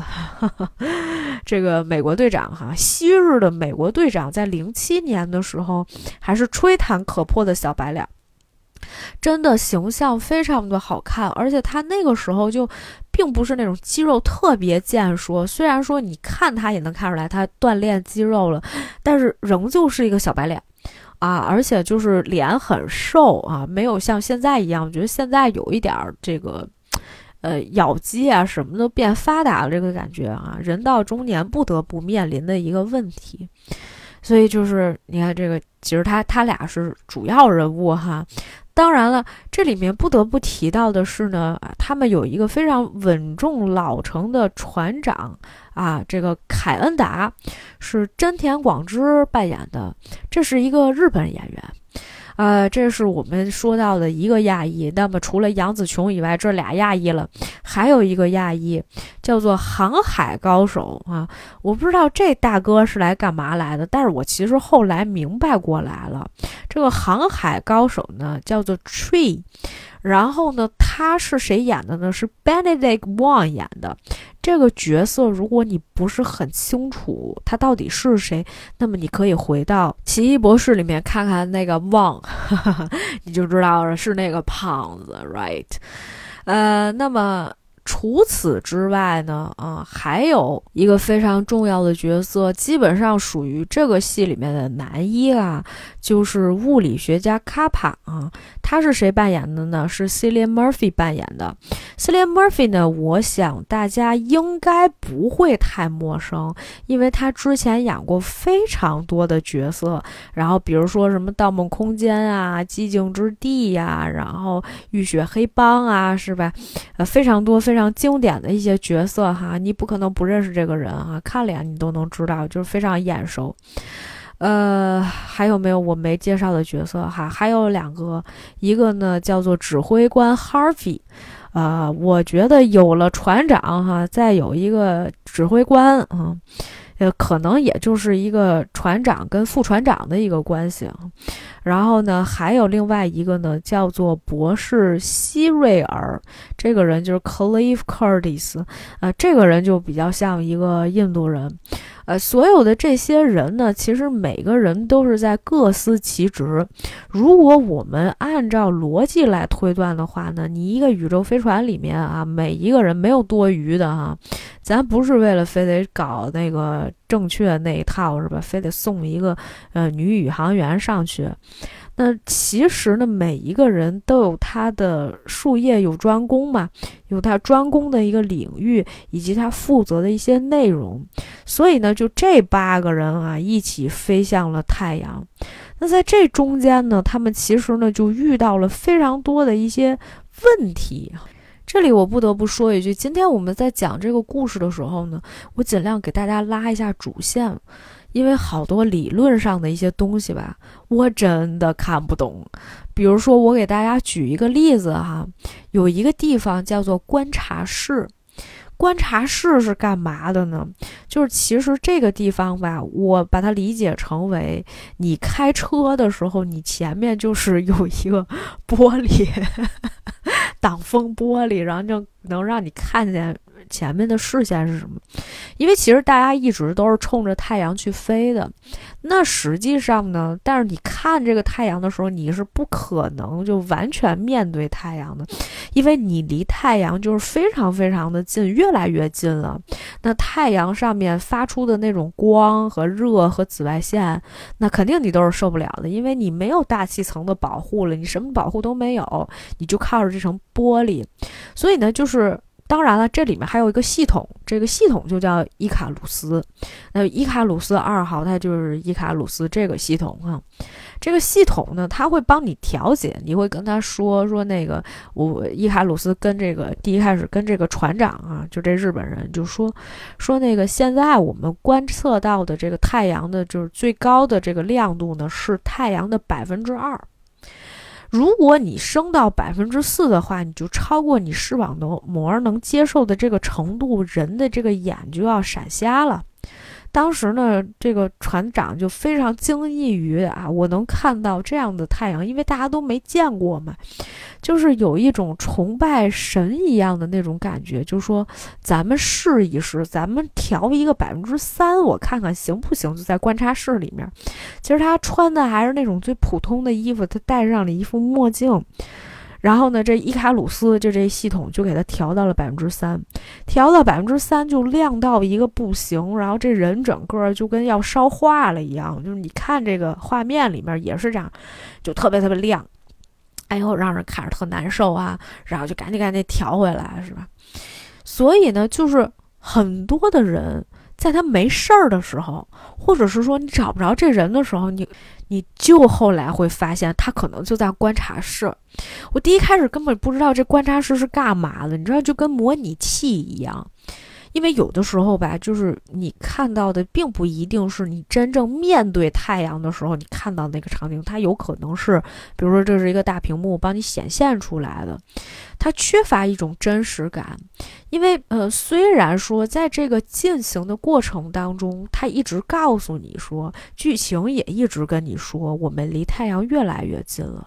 这个美国队长哈，昔日的美国队长，在零七年的时候还是吹弹可破的小白脸。真的形象非常的好看，而且他那个时候就并不是那种肌肉特别健硕，虽然说你看他也能看出来他锻炼肌肉了，但是仍旧是一个小白脸啊，而且就是脸很瘦啊，没有像现在一样，我觉得现在有一点儿这个呃咬肌啊什么都变发达了这个感觉啊，人到中年不得不面临的一个问题。所以就是你看这个，其实他他俩是主要人物哈。当然了，这里面不得不提到的是呢，他们有一个非常稳重老成的船长啊，这个凯恩达是真田广之扮演的，这是一个日本演员。呃，这是我们说到的一个亚裔。那么除了杨紫琼以外，这俩亚裔了，还有一个亚裔叫做航海高手啊。我不知道这大哥是来干嘛来的，但是我其实后来明白过来了，这个航海高手呢叫做 Tree。然后呢，他是谁演的呢？是 Benedict Wong 演的这个角色。如果你不是很清楚他到底是谁，那么你可以回到《奇异博士》里面看看那个 Wong，你就知道了，是那个胖子，right？呃，那么。除此之外呢，啊，还有一个非常重要的角色，基本上属于这个戏里面的男一啊，就是物理学家卡帕啊。他是谁扮演的呢？是 Cillian Murphy 扮演的。Cillian Murphy 呢，我想大家应该不会太陌生，因为他之前演过非常多的角色，然后比如说什么《盗梦空间》啊，《寂静之地》呀，然后《浴血黑帮》啊，是吧？呃，非常多非常。非常经典的一些角色哈，你不可能不认识这个人啊，看脸你都能知道，就是非常眼熟。呃，还有没有我没介绍的角色哈？还有两个，一个呢叫做指挥官 Harvey，呃，我觉得有了船长哈，再有一个指挥官啊。呃，可能也就是一个船长跟副船长的一个关系啊。然后呢，还有另外一个呢，叫做博士希瑞尔，这个人就是 Clive Curtis，呃，这个人就比较像一个印度人。呃，所有的这些人呢，其实每个人都是在各司其职。如果我们按照逻辑来推断的话呢，你一个宇宙飞船里面啊，每一个人没有多余的哈，咱不是为了非得搞那个正确那一套是吧？非得送一个呃女宇航员上去。那其实呢，每一个人都有他的术业有专攻嘛，有他专攻的一个领域，以及他负责的一些内容。所以呢，就这八个人啊，一起飞向了太阳。那在这中间呢，他们其实呢，就遇到了非常多的一些问题。这里我不得不说一句，今天我们在讲这个故事的时候呢，我尽量给大家拉一下主线。因为好多理论上的一些东西吧，我真的看不懂。比如说，我给大家举一个例子哈，有一个地方叫做观察室，观察室是干嘛的呢？就是其实这个地方吧，我把它理解成为你开车的时候，你前面就是有一个玻璃 挡风玻璃，然后就能让你看见。前面的视线是什么？因为其实大家一直都是冲着太阳去飞的。那实际上呢？但是你看这个太阳的时候，你是不可能就完全面对太阳的，因为你离太阳就是非常非常的近，越来越近了。那太阳上面发出的那种光和热和紫外线，那肯定你都是受不了的，因为你没有大气层的保护了，你什么保护都没有，你就靠着这层玻璃。所以呢，就是。当然了，这里面还有一个系统，这个系统就叫伊卡鲁斯。那伊卡鲁斯二号，它就是伊卡鲁斯这个系统啊。这个系统呢，它会帮你调节，你会跟他说说那个我伊卡鲁斯跟这个第一开始跟这个船长啊，就这日本人就说说那个现在我们观测到的这个太阳的，就是最高的这个亮度呢，是太阳的百分之二。如果你升到百分之四的话，你就超过你视网膜能接受的这个程度，人的这个眼就要闪瞎了。当时呢，这个船长就非常惊异于啊，我能看到这样的太阳，因为大家都没见过嘛，就是有一种崇拜神一样的那种感觉，就说咱们试一试，咱们调一个百分之三，我看看行不行？就在观察室里面，其实他穿的还是那种最普通的衣服，他戴上了一副墨镜。然后呢，这伊卡鲁斯就这系统就给它调到了百分之三，调到百分之三就亮到一个不行，然后这人整个就跟要烧化了一样，就是你看这个画面里面也是这样，就特别特别亮，哎呦，让人看着特难受啊，然后就赶紧赶紧调回来，是吧？所以呢，就是很多的人在他没事儿的时候，或者是说你找不着这人的时候，你。你就后来会发现，他可能就在观察室。我第一开始根本不知道这观察室是干嘛的，你知道，就跟模拟器一样。因为有的时候吧，就是你看到的并不一定是你真正面对太阳的时候你看到那个场景，它有可能是，比如说这是一个大屏幕帮你显现出来的，它缺乏一种真实感。因为呃，虽然说在这个进行的过程当中，它一直告诉你说，剧情也一直跟你说我们离太阳越来越近了，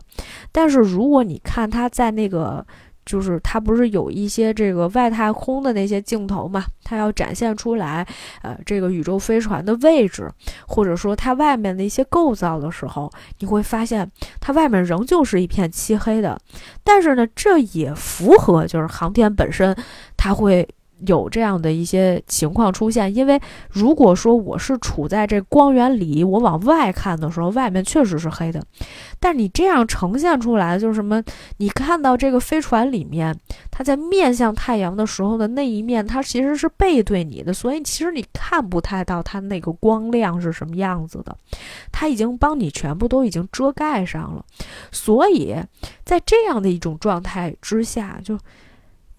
但是如果你看它在那个。就是它不是有一些这个外太空的那些镜头嘛？它要展现出来，呃，这个宇宙飞船的位置，或者说它外面的一些构造的时候，你会发现它外面仍旧是一片漆黑的。但是呢，这也符合就是航天本身，它会。有这样的一些情况出现，因为如果说我是处在这光源里，我往外看的时候，外面确实是黑的。但你这样呈现出来，就是什么？你看到这个飞船里面，它在面向太阳的时候的那一面，它其实是背对你的，所以其实你看不太到它那个光亮是什么样子的。它已经帮你全部都已经遮盖上了，所以在这样的一种状态之下，就。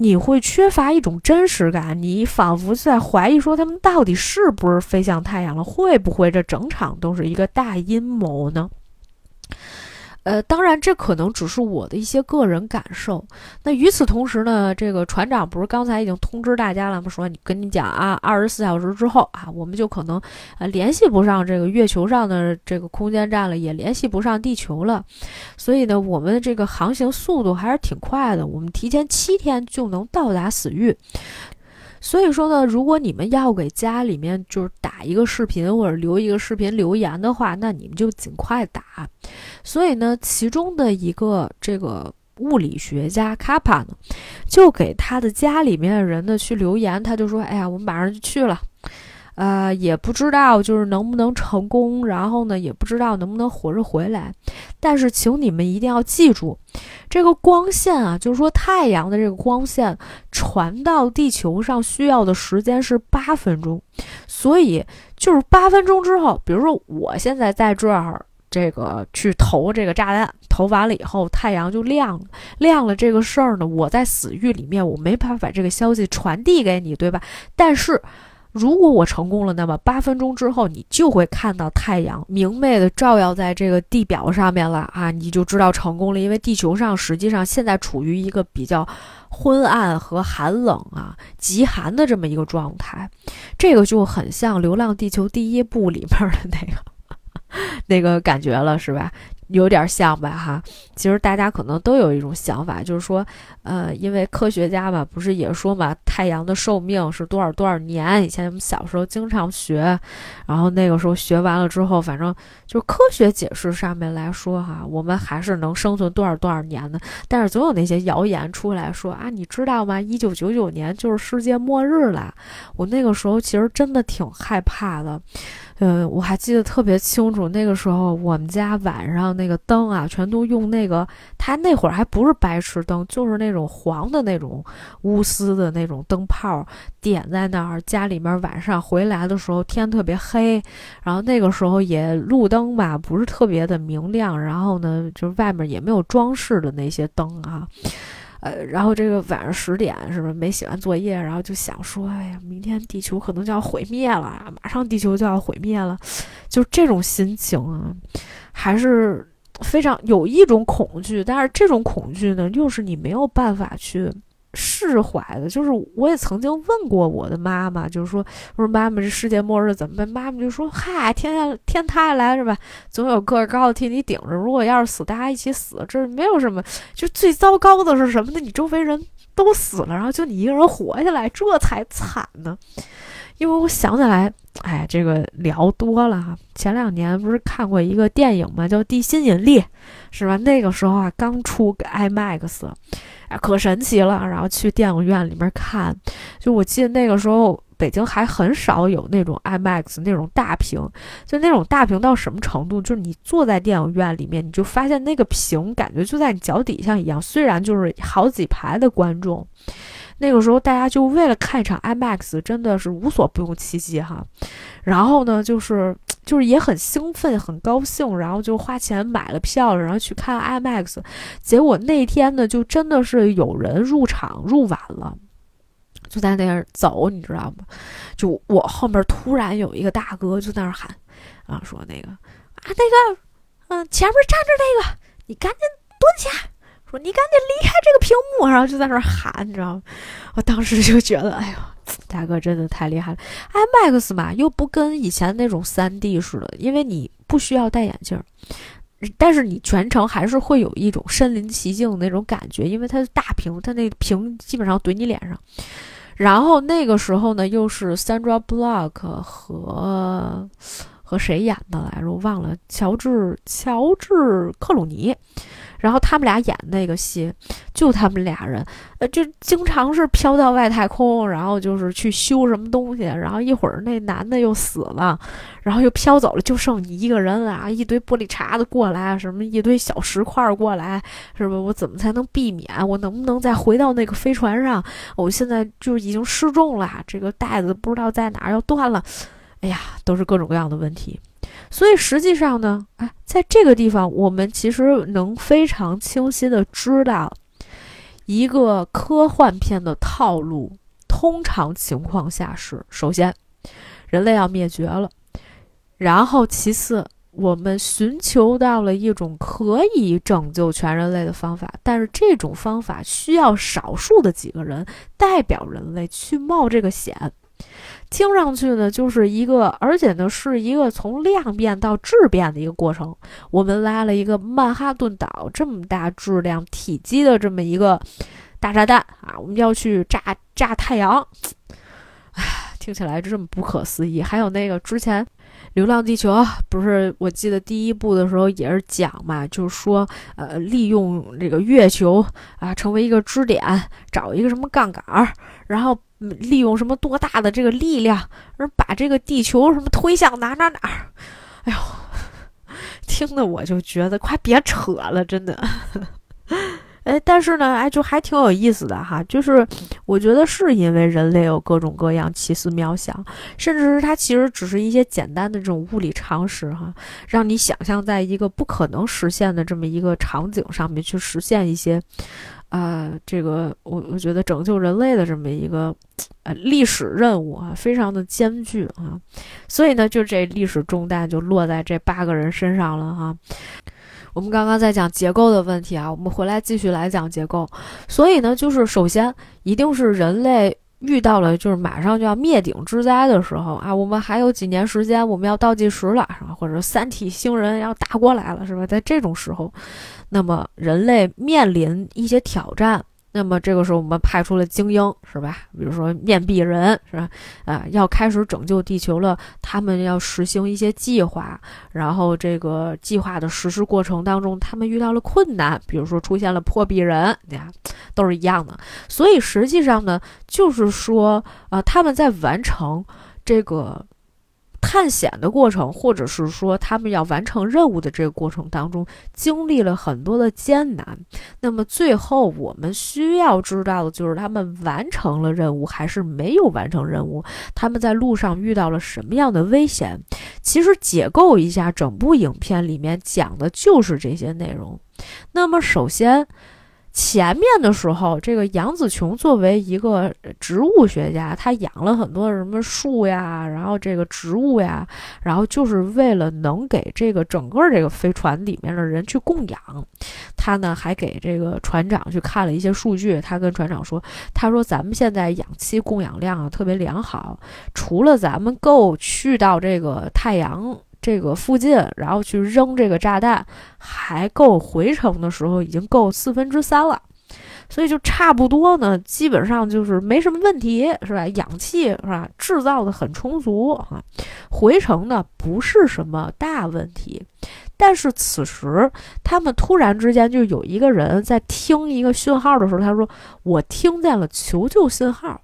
你会缺乏一种真实感，你仿佛在怀疑说他们到底是不是飞向太阳了？会不会这整场都是一个大阴谋呢？呃，当然，这可能只是我的一些个人感受。那与此同时呢，这个船长不是刚才已经通知大家了吗？说你跟你讲啊，二十四小时之后啊，我们就可能呃联系不上这个月球上的这个空间站了，也联系不上地球了。所以呢，我们的这个航行速度还是挺快的，我们提前七天就能到达死域。所以说呢，如果你们要给家里面就是打一个视频或者留一个视频留言的话，那你们就尽快打。所以呢，其中的一个这个物理学家卡帕呢，就给他的家里面的人呢去留言，他就说：“哎呀，我们马上就去了。”呃，也不知道就是能不能成功，然后呢，也不知道能不能活着回来。但是，请你们一定要记住，这个光线啊，就是说太阳的这个光线传到地球上需要的时间是八分钟，所以就是八分钟之后，比如说我现在在这儿，这个去投这个炸弹，投完了以后，太阳就亮了，亮了这个事儿呢，我在死域里面，我没办法把这个消息传递给你，对吧？但是。如果我成功了，那么八分钟之后，你就会看到太阳明媚的照耀在这个地表上面了啊，你就知道成功了。因为地球上实际上现在处于一个比较昏暗和寒冷啊、极寒的这么一个状态，这个就很像《流浪地球》第一部里面的那个 那个感觉了，是吧？有点像吧，哈，其实大家可能都有一种想法，就是说，呃，因为科学家嘛，不是也说嘛，太阳的寿命是多少多少年？以前我们小时候经常学，然后那个时候学完了之后，反正就是科学解释上面来说，哈，我们还是能生存多少多少年的。但是总有那些谣言出来说啊，你知道吗？一九九九年就是世界末日了。我那个时候其实真的挺害怕的。嗯，我还记得特别清楚，那个时候我们家晚上那个灯啊，全都用那个，它那会儿还不是白炽灯，就是那种黄的那种钨丝的那种灯泡，点在那儿。家里面晚上回来的时候天特别黑，然后那个时候也路灯吧，不是特别的明亮，然后呢，就是外面也没有装饰的那些灯啊。呃，然后这个晚上十点是不是没写完作业，然后就想说，哎呀，明天地球可能就要毁灭了，马上地球就要毁灭了，就这种心情啊，还是非常有一种恐惧，但是这种恐惧呢，又是你没有办法去。释怀的，就是我也曾经问过我的妈妈，就是说，我说妈妈，这世界末日怎么办？妈妈就说，嗨，天下天塌下来是吧？总有个高的替你顶着。如果要是死，大家一起死，这没有什么。就最糟糕的是什么呢？你周围人都死了，然后就你一个人活下来，这才惨呢。因为我想起来，哎，这个聊多了哈。前两年不是看过一个电影嘛，叫《地心引力》，是吧？那个时候啊，刚出 IMAX。可神奇了，然后去电影院里面看，就我记得那个时候北京还很少有那种 IMAX 那种大屏，就那种大屏到什么程度，就是你坐在电影院里面，你就发现那个屏感觉就在你脚底下一样，虽然就是好几排的观众。那个时候，大家就为了看一场 IMAX，真的是无所不用其极哈。然后呢，就是就是也很兴奋、很高兴，然后就花钱买了票，然后去看 IMAX。结果那天呢，就真的是有人入场入晚了，就在那儿走，你知道吗？就我后面突然有一个大哥就在那儿喊啊，说那个啊，那个嗯，前面站着那个，你赶紧蹲下。说你赶紧离开这个屏幕，然后就在那喊，你知道吗？我当时就觉得，哎呦，大哥真的太厉害了。IMAX 嘛，又不跟以前那种三 D 似的，因为你不需要戴眼镜，但是你全程还是会有一种身临其境的那种感觉，因为它是大屏，它那屏基本上怼你脸上。然后那个时候呢，又是 Sandra Block 和和谁演的来着？我忘了，乔治乔治克鲁尼。然后他们俩演那个戏，就他们俩人，呃，就经常是飘到外太空，然后就是去修什么东西，然后一会儿那男的又死了，然后又飘走了，就剩你一个人啊，一堆玻璃碴子过来，什么一堆小石块过来，是吧？我怎么才能避免？我能不能再回到那个飞船上？我现在就已经失重了，这个带子不知道在哪儿要断了，哎呀，都是各种各样的问题。所以实际上呢，哎，在这个地方，我们其实能非常清晰的知道，一个科幻片的套路，通常情况下是：首先，人类要灭绝了；然后，其次，我们寻求到了一种可以拯救全人类的方法，但是这种方法需要少数的几个人代表人类去冒这个险。听上去呢，就是一个，而且呢，是一个从量变到质变的一个过程。我们拉了一个曼哈顿岛这么大质量体积的这么一个大炸弹啊，我们要去炸炸太阳。听起来这么不可思议。还有那个之前《流浪地球》，不是我记得第一部的时候也是讲嘛，就是说呃，利用这个月球啊，成为一个支点，找一个什么杠杆儿，然后利用什么多大的这个力量，而把这个地球什么推向哪哪哪儿。哎呦，听得我就觉得快别扯了，真的。哎，但是呢，哎，就还挺有意思的哈。就是我觉得是因为人类有各种各样奇思妙想，甚至是它其实只是一些简单的这种物理常识哈，让你想象在一个不可能实现的这么一个场景上面去实现一些，啊，这个我我觉得拯救人类的这么一个呃历史任务啊，非常的艰巨啊。所以呢，就这历史重担就落在这八个人身上了哈。我们刚刚在讲结构的问题啊，我们回来继续来讲结构。所以呢，就是首先一定是人类遇到了就是马上就要灭顶之灾的时候啊，我们还有几年时间，我们要倒计时了，是吧？或者三体星人要打过来了，是吧？在这种时候，那么人类面临一些挑战。那么这个时候，我们派出了精英，是吧？比如说面壁人，是吧？啊，要开始拯救地球了。他们要实行一些计划，然后这个计划的实施过程当中，他们遇到了困难，比如说出现了破壁人，对呀，都是一样的。所以实际上呢，就是说，啊，他们在完成这个。探险的过程，或者是说他们要完成任务的这个过程当中，经历了很多的艰难。那么最后我们需要知道的就是他们完成了任务还是没有完成任务？他们在路上遇到了什么样的危险？其实解构一下整部影片里面讲的就是这些内容。那么首先。前面的时候，这个杨紫琼作为一个植物学家，她养了很多什么树呀，然后这个植物呀，然后就是为了能给这个整个这个飞船里面的人去供养。她呢还给这个船长去看了一些数据，她跟船长说：“他说咱们现在氧气供氧量啊特别良好，除了咱们够去到这个太阳。”这个附近，然后去扔这个炸弹，还够回程的时候已经够四分之三了，所以就差不多呢，基本上就是没什么问题，是吧？氧气是吧，制造的很充足啊，回程呢不是什么大问题。但是此时他们突然之间就有一个人在听一个讯号的时候，他说：“我听见了求救信号。”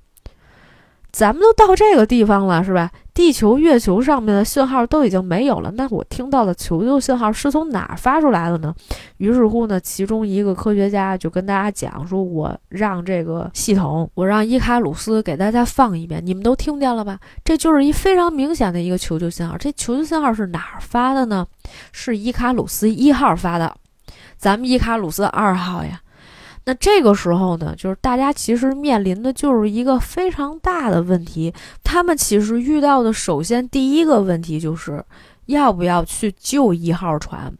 咱们都到这个地方了，是吧？地球、月球上面的信号都已经没有了，那我听到的求救信号是从哪儿发出来的呢？于是乎呢，其中一个科学家就跟大家讲说：“我让这个系统，我让伊卡鲁斯给大家放一遍，你们都听见了吧？这就是一非常明显的一个求救信号。这求救信号是哪儿发的呢？是伊卡鲁斯一号发的，咱们伊卡鲁斯二号呀。”那这个时候呢，就是大家其实面临的就是一个非常大的问题。他们其实遇到的，首先第一个问题就是要不要去救一号船。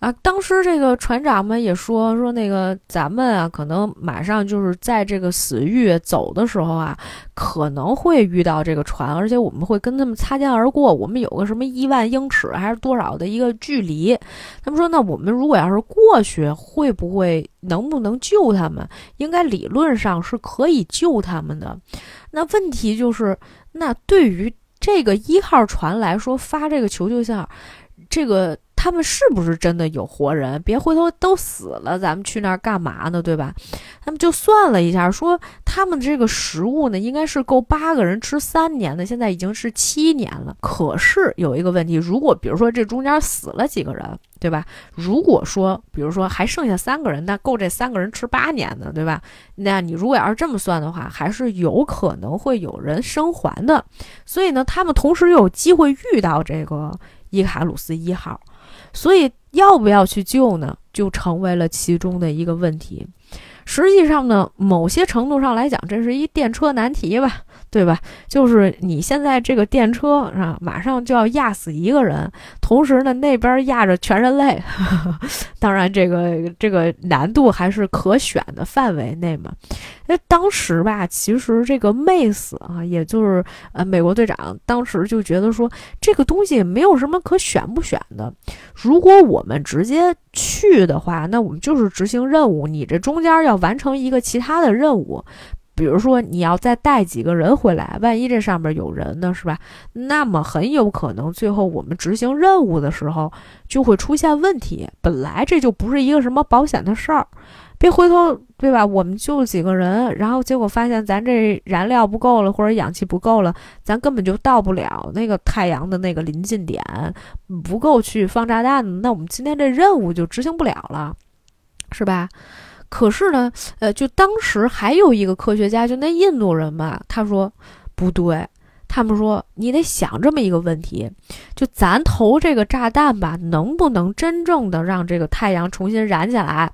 啊，当时这个船长们也说说那个咱们啊，可能马上就是在这个死域走的时候啊，可能会遇到这个船，而且我们会跟他们擦肩而过。我们有个什么一万英尺还是多少的一个距离？他们说，那我们如果要是过去，会不会能不能救他们？应该理论上是可以救他们的。那问题就是，那对于这个一号船来说，发这个求救信号，这个。他们是不是真的有活人？别回头都死了，咱们去那儿干嘛呢？对吧？他们就算了一下，说他们这个食物呢，应该是够八个人吃三年的，现在已经是七年了。可是有一个问题，如果比如说这中间死了几个人，对吧？如果说比如说还剩下三个人，那够这三个人吃八年的，对吧？那你如果要是这么算的话，还是有可能会有人生还的。所以呢，他们同时又有机会遇到这个伊卡鲁斯一号。所以要不要去救呢？就成为了其中的一个问题。实际上呢，某些程度上来讲，这是一电车难题吧。对吧？就是你现在这个电车啊，马上就要压死一个人，同时呢，那边压着全人类。当然，这个这个难度还是可选的范围内嘛。那当时吧，其实这个妹死啊，也就是呃，美国队长当时就觉得说，这个东西没有什么可选不选的。如果我们直接去的话，那我们就是执行任务，你这中间要完成一个其他的任务。比如说你要再带几个人回来，万一这上面有人呢，是吧？那么很有可能最后我们执行任务的时候就会出现问题。本来这就不是一个什么保险的事儿。别回头，对吧？我们就几个人，然后结果发现咱这燃料不够了，或者氧气不够了，咱根本就到不了那个太阳的那个临近点，不够去放炸弹，那我们今天这任务就执行不了了，是吧？可是呢，呃，就当时还有一个科学家，就那印度人嘛，他说不对，他们说你得想这么一个问题，就咱投这个炸弹吧，能不能真正的让这个太阳重新燃起来？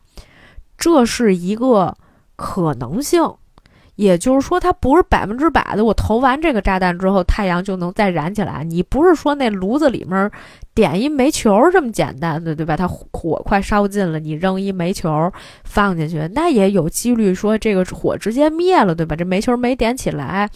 这是一个可能性，也就是说，它不是百分之百的。我投完这个炸弹之后，太阳就能再燃起来。你不是说那炉子里面。点一煤球这么简单的，对吧？它火快烧尽了，你扔一煤球放进去，那也有几率说这个火直接灭了，对吧？这煤球没点起来，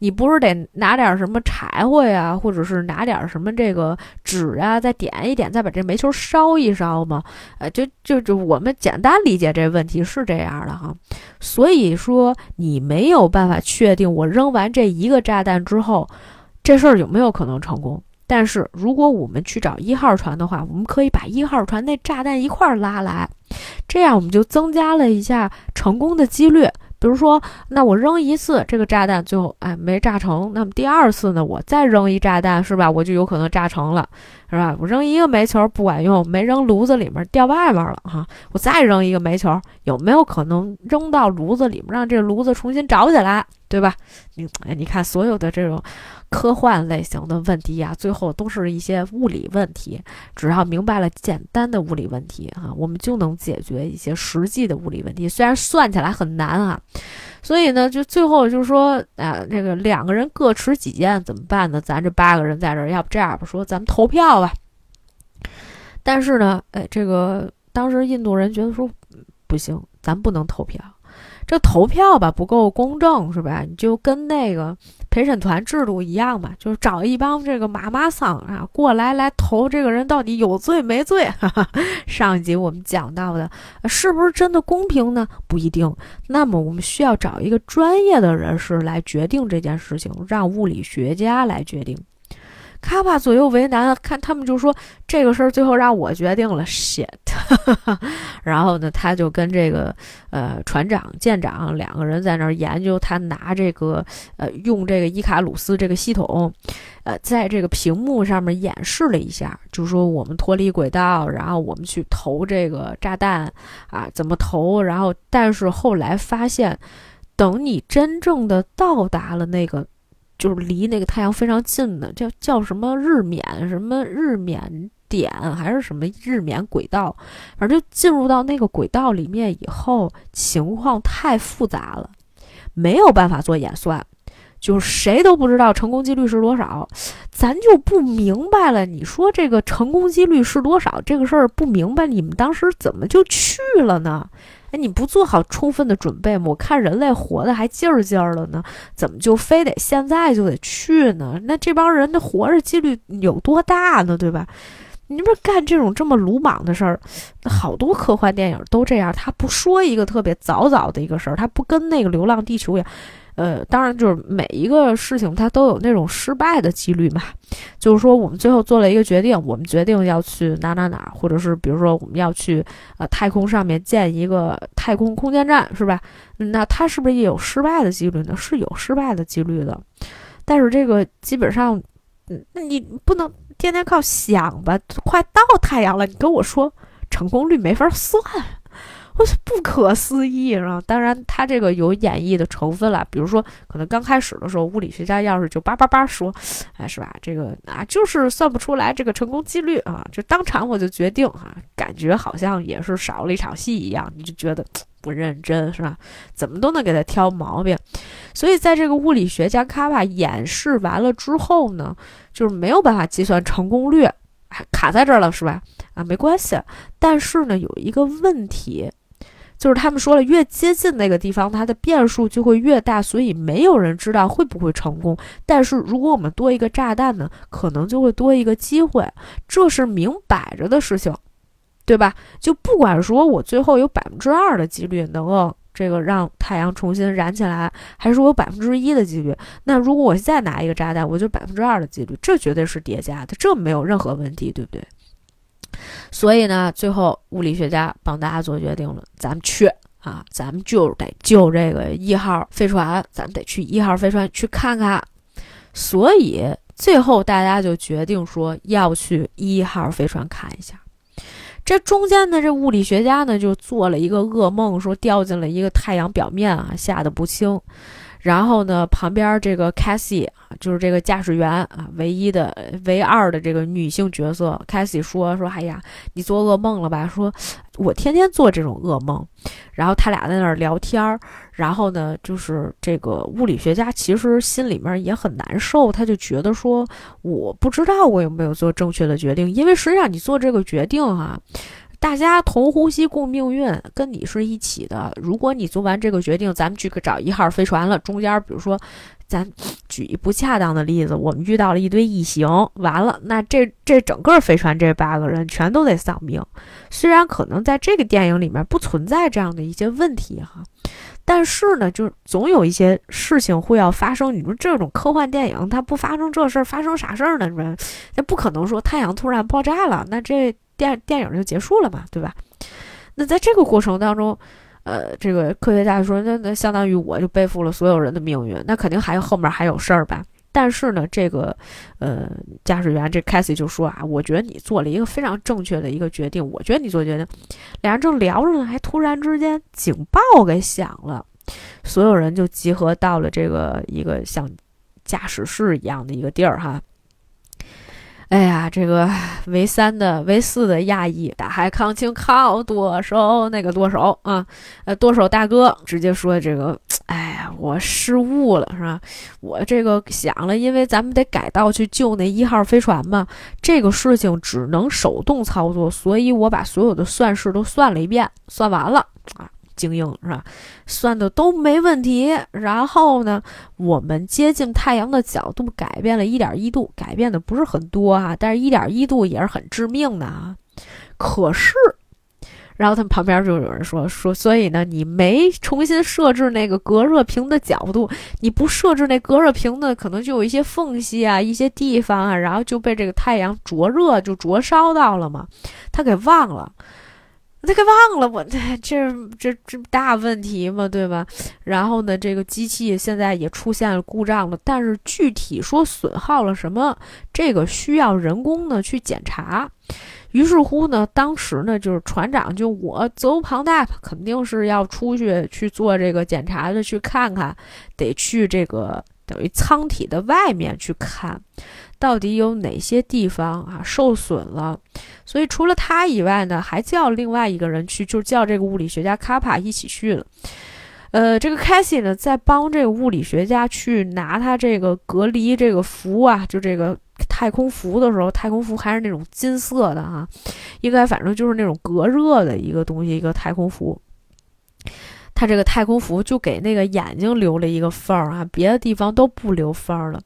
你不是得拿点什么柴火呀，或者是拿点什么这个纸啊，再点一点，再把这煤球烧一烧吗？呃，就就就我们简单理解这问题是这样的哈。所以说你没有办法确定我扔完这一个炸弹之后，这事儿有没有可能成功。但是，如果我们去找一号船的话，我们可以把一号船那炸弹一块儿拉来，这样我们就增加了一下成功的几率。比如说，那我扔一次这个炸弹，最后哎没炸成，那么第二次呢，我再扔一炸弹，是吧？我就有可能炸成了，是吧？我扔一个煤球不管用，没扔炉子里面掉外面了哈，我再扔一个煤球，有没有可能扔到炉子里面，让这炉子重新着起来，对吧？你哎，你看所有的这种。科幻类型的问题呀，最后都是一些物理问题。只要明白了简单的物理问题啊，我们就能解决一些实际的物理问题。虽然算起来很难啊，所以呢，就最后就是说，啊，这个两个人各持己见怎么办呢？咱这八个人在这儿，要不这样吧，说咱们投票吧。但是呢，哎，这个当时印度人觉得说不行，咱不能投票。这投票吧不够公正是吧？你就跟那个陪审团制度一样吧，就是找一帮这个妈妈桑啊过来来投这个人到底有罪没罪？上一集我们讲到的，是不是真的公平呢？不一定。那么我们需要找一个专业的人士来决定这件事情，让物理学家来决定。卡帕左右为难，看他们就说这个事儿最后让我决定了，shit。然后呢，他就跟这个呃船长、舰长两个人在那儿研究，他拿这个呃用这个伊卡鲁斯这个系统，呃，在这个屏幕上面演示了一下，就说我们脱离轨道，然后我们去投这个炸弹啊，怎么投？然后但是后来发现，等你真正的到达了那个。就是离那个太阳非常近的，叫叫什么日冕什么日冕点还是什么日冕轨道，反正就进入到那个轨道里面以后，情况太复杂了，没有办法做演算，就是谁都不知道成功几率是多少，咱就不明白了。你说这个成功几率是多少？这个事儿不明白，你们当时怎么就去了呢？哎，你不做好充分的准备吗？我看人类活的还劲儿劲儿的呢，怎么就非得现在就得去呢？那这帮人的活着几率有多大呢？对吧？你不是干这种这么鲁莽的事儿，好多科幻电影都这样。他不说一个特别早早的一个事儿，他不跟那个《流浪地球》一样。呃，当然，就是每一个事情它都有那种失败的几率嘛。就是说，我们最后做了一个决定，我们决定要去哪哪哪，或者是比如说我们要去呃太空上面建一个太空空间站，是吧？那它是不是也有失败的几率呢？是有失败的几率的。但是这个基本上，嗯，那你不能天天靠想吧？快到太阳了，你跟我说成功率没法算。不可思议，然后当然他这个有演绎的成分了，比如说可能刚开始的时候，物理学家要是就叭叭叭说，哎，是吧？这个啊就是算不出来这个成功几率啊，就当场我就决定啊，感觉好像也是少了一场戏一样，你就觉得不认真是吧？怎么都能给他挑毛病，所以在这个物理学家卡瓦演示完了之后呢，就是没有办法计算成功率，卡在这儿了是吧？啊，没关系，但是呢有一个问题。就是他们说了，越接近那个地方，它的变数就会越大，所以没有人知道会不会成功。但是如果我们多一个炸弹呢，可能就会多一个机会，这是明摆着的事情，对吧？就不管说我最后有百分之二的几率能够这个让太阳重新燃起来，还是我百分之一的几率。那如果我再拿一个炸弹，我就百分之二的几率，这绝对是叠加的，这没有任何问题，对不对？所以呢，最后物理学家帮大家做决定了，咱们去啊，咱们就得救这个一号飞船，咱们得去一号飞船去看看。所以最后大家就决定说要去一号飞船看一下。这中间呢这物理学家呢，就做了一个噩梦，说掉进了一个太阳表面啊，吓得不轻。然后呢，旁边这个 Cassie 啊，就是这个驾驶员啊，唯一的唯二的这个女性角色，Cassie 说说，哎呀，你做噩梦了吧？说，我天天做这种噩梦。然后他俩在那儿聊天儿。然后呢，就是这个物理学家其实心里面也很难受，他就觉得说，我不知道我有没有做正确的决定，因为实际上你做这个决定哈。大家同呼吸共命运，跟你是一起的。如果你做完这个决定，咱们去找一号飞船了。中间，比如说，咱举一不恰当的例子，我们遇到了一堆异形，完了，那这这整个飞船这八个人全都得丧命。虽然可能在这个电影里面不存在这样的一些问题哈，但是呢，就是总有一些事情会要发生。你说这种科幻电影，它不发生这事儿，发生啥事儿呢？你说，那不可能说太阳突然爆炸了，那这。电电影就结束了嘛，对吧？那在这个过程当中，呃，这个科学家说，那那相当于我就背负了所有人的命运，那肯定还有后面还有事儿吧？但是呢，这个呃，驾驶员这凯西就说啊，我觉得你做了一个非常正确的一个决定，我觉得你做决定。俩人正聊着呢，还突然之间警报给响了，所有人就集合到了这个一个像驾驶室一样的一个地儿哈。哎呀，这个唯三的唯四的亚裔大海抗情靠舵手，那个舵手啊，呃，舵手大哥直接说：“这个，哎呀，我失误了，是吧？我这个想了，因为咱们得改道去救那一号飞船嘛，这个事情只能手动操作，所以我把所有的算式都算了一遍，算完了啊。”精英是吧？算的都没问题。然后呢，我们接近太阳的角度改变了一点一度，改变的不是很多啊，但是一点一度也是很致命的啊。可是，然后他们旁边就有人说说，所以呢，你没重新设置那个隔热屏的角度，你不设置那隔热屏呢，可能就有一些缝隙啊，一些地方啊，然后就被这个太阳灼热，就灼烧到了嘛。他给忘了。他给忘了，我 这这这这大问题嘛，对吧？然后呢，这个机器现在也出现了故障了，但是具体说损耗了什么，这个需要人工呢去检查。于是乎呢，当时呢，就是船长就我责无旁贷，肯定是要出去去做这个检查的，去看看，得去这个等于舱体的外面去看。到底有哪些地方啊受损了？所以除了他以外呢，还叫另外一个人去，就叫这个物理学家卡帕一起去了。呃，这个 c a s i e 呢，在帮这个物理学家去拿他这个隔离这个服啊，就这个太空服的时候，太空服还是那种金色的哈，应该反正就是那种隔热的一个东西，一个太空服。他这个太空服就给那个眼睛留了一个缝儿啊，别的地方都不留缝儿了。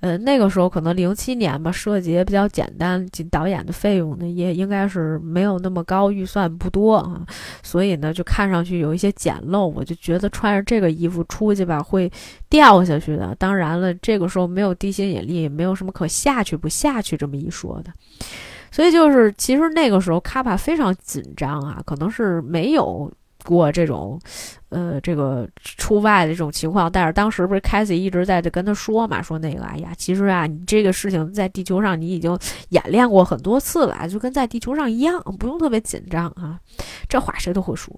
呃，那个时候可能零七年吧，设计也比较简单，导演的费用呢也应该是没有那么高，预算不多啊，所以呢就看上去有一些简陋。我就觉得穿着这个衣服出去吧会掉下去的。当然了，这个时候没有地心引力，没有什么可下去不下去这么一说的。所以就是其实那个时候卡帕非常紧张啊，可能是没有。过这种，呃，这个出外的这种情况，但是当时不是凯西一直在跟他说嘛，说那个，哎呀，其实啊，你这个事情在地球上你已经演练过很多次了，就跟在地球上一样，不用特别紧张啊。这话谁都会说。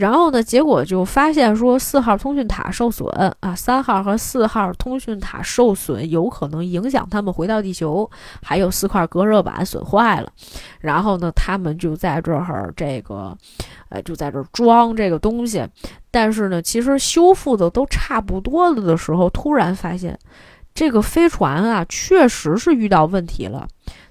然后呢，结果就发现说四号通讯塔受损啊，三号和四号通讯塔受损，有可能影响他们回到地球。还有四块隔热板损坏了，然后呢，他们就在这儿这个，呃，就在这儿装这个东西。但是呢，其实修复的都差不多了的时候，突然发现这个飞船啊，确实是遇到问题了。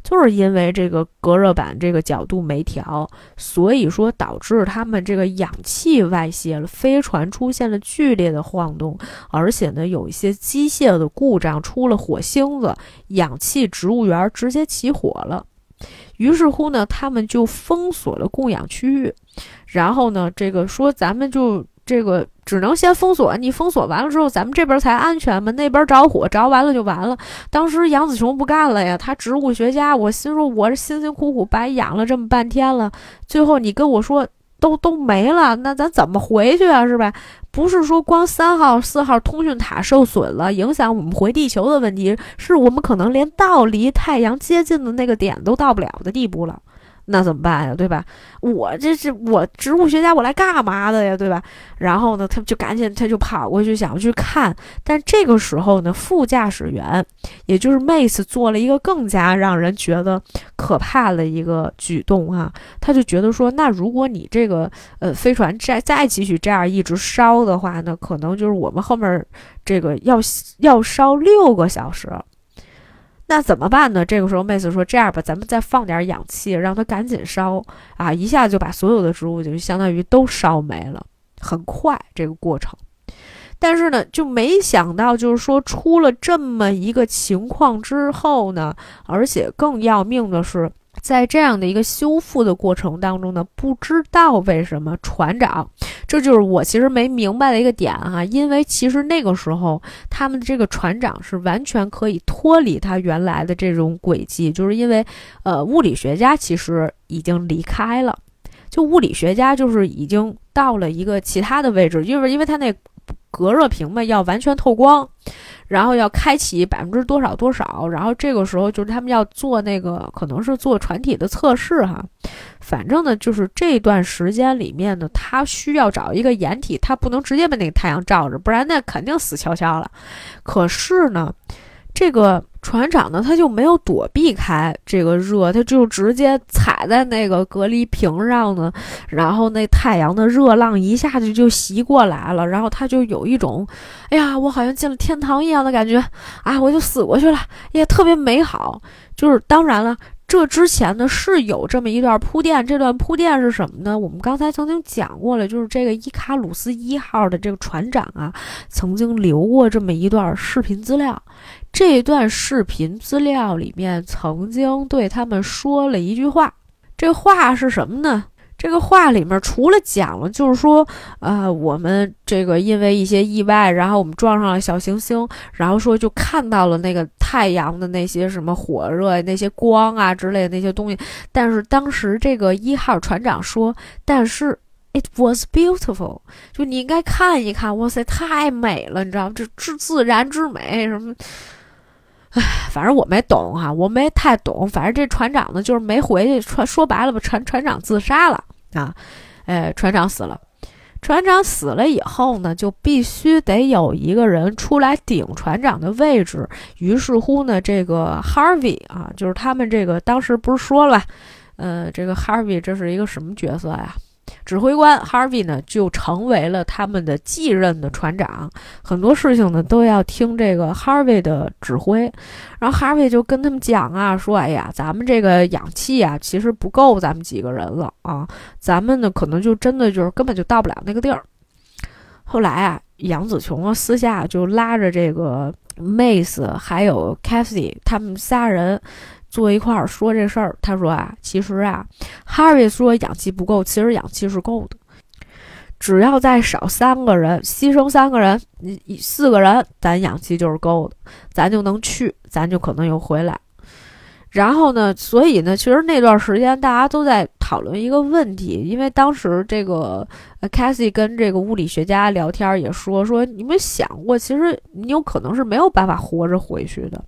就是因为这个隔热板这个角度没调，所以说导致他们这个氧气外泄了，飞船出现了剧烈的晃动，而且呢有一些机械的故障，出了火星子，氧气植物园直接起火了。于是乎呢，他们就封锁了供氧区域，然后呢，这个说咱们就。这个只能先封锁，你封锁完了之后，咱们这边才安全嘛，那边着火着完了就完了。当时杨子琼不干了呀，他植物学家，我心说我这辛辛苦苦白养了这么半天了，最后你跟我说都都没了，那咱怎么回去啊？是吧？不是说光三号、四号通讯塔受损了，影响我们回地球的问题，是我们可能连到离太阳接近的那个点都到不了的地步了。那怎么办呀？对吧？我这是我植物学家，我来干嘛的呀？对吧？然后呢，他就赶紧他就跑过去想要去看，但这个时候呢，副驾驶员也就是 Mace 做了一个更加让人觉得可怕的一个举动啊，他就觉得说，那如果你这个呃飞船再再继续这样一直烧的话呢，可能就是我们后面这个要要烧六个小时。那怎么办呢？这个时候，妹子说：“这样吧，咱们再放点氧气，让它赶紧烧啊！一下就把所有的植物就相当于都烧没了，很快这个过程。但是呢，就没想到，就是说出了这么一个情况之后呢，而且更要命的是。”在这样的一个修复的过程当中呢，不知道为什么船长，这就是我其实没明白的一个点哈。因为其实那个时候他们这个船长是完全可以脱离他原来的这种轨迹，就是因为呃物理学家其实已经离开了，就物理学家就是已经到了一个其他的位置，因为因为他那隔热屏嘛要完全透光。然后要开启百分之多少多少，然后这个时候就是他们要做那个，可能是做船体的测试哈。反正呢，就是这段时间里面呢，他需要找一个掩体，他不能直接被那个太阳照着，不然那肯定死翘翘了。可是呢。这个船长呢，他就没有躲避开这个热，他就直接踩在那个隔离屏上呢，然后那太阳的热浪一下子就袭过来了，然后他就有一种，哎呀，我好像进了天堂一样的感觉啊，我就死过去了，也特别美好。就是当然了。这之前呢是有这么一段铺垫，这段铺垫是什么呢？我们刚才曾经讲过了，就是这个伊卡鲁斯一号的这个船长啊，曾经留过这么一段视频资料。这段视频资料里面曾经对他们说了一句话，这话是什么呢？这个话里面除了讲了，就是说，呃，我们这个因为一些意外，然后我们撞上了小行星，然后说就看到了那个太阳的那些什么火热、那些光啊之类的那些东西。但是当时这个一号船长说，但是 it was beautiful，就你应该看一看，哇塞，太美了，你知道吗？这自自然之美什么。唉，反正我没懂哈，我没太懂。反正这船长呢，就是没回去。船说白了吧，船船长自杀了啊！哎，船长死了。船长死了以后呢，就必须得有一个人出来顶船长的位置。于是乎呢，这个 Harvey 啊，就是他们这个当时不是说了，呃，这个 Harvey 这是一个什么角色呀？指挥官 Harvey 呢，就成为了他们的继任的船长，很多事情呢都要听这个 Harvey 的指挥。然后 Harvey 就跟他们讲啊，说：“哎呀，咱们这个氧气啊，其实不够咱们几个人了啊，咱们呢可能就真的就是根本就到不了那个地儿。”后来啊，杨子琼啊私下就拉着这个 Mace 还有 Cathy 他们仨人。坐一块儿说这事儿，他说啊，其实啊，Harry 说氧气不够，其实氧气是够的，只要再少三个人，牺牲三个人，你四个人，咱氧气就是够的，咱就能去，咱就可能又回来。然后呢，所以呢，其实那段时间大家都在讨论一个问题，因为当时这个 Cassie 跟这个物理学家聊天也说说，你们想过，其实你有可能是没有办法活着回去的。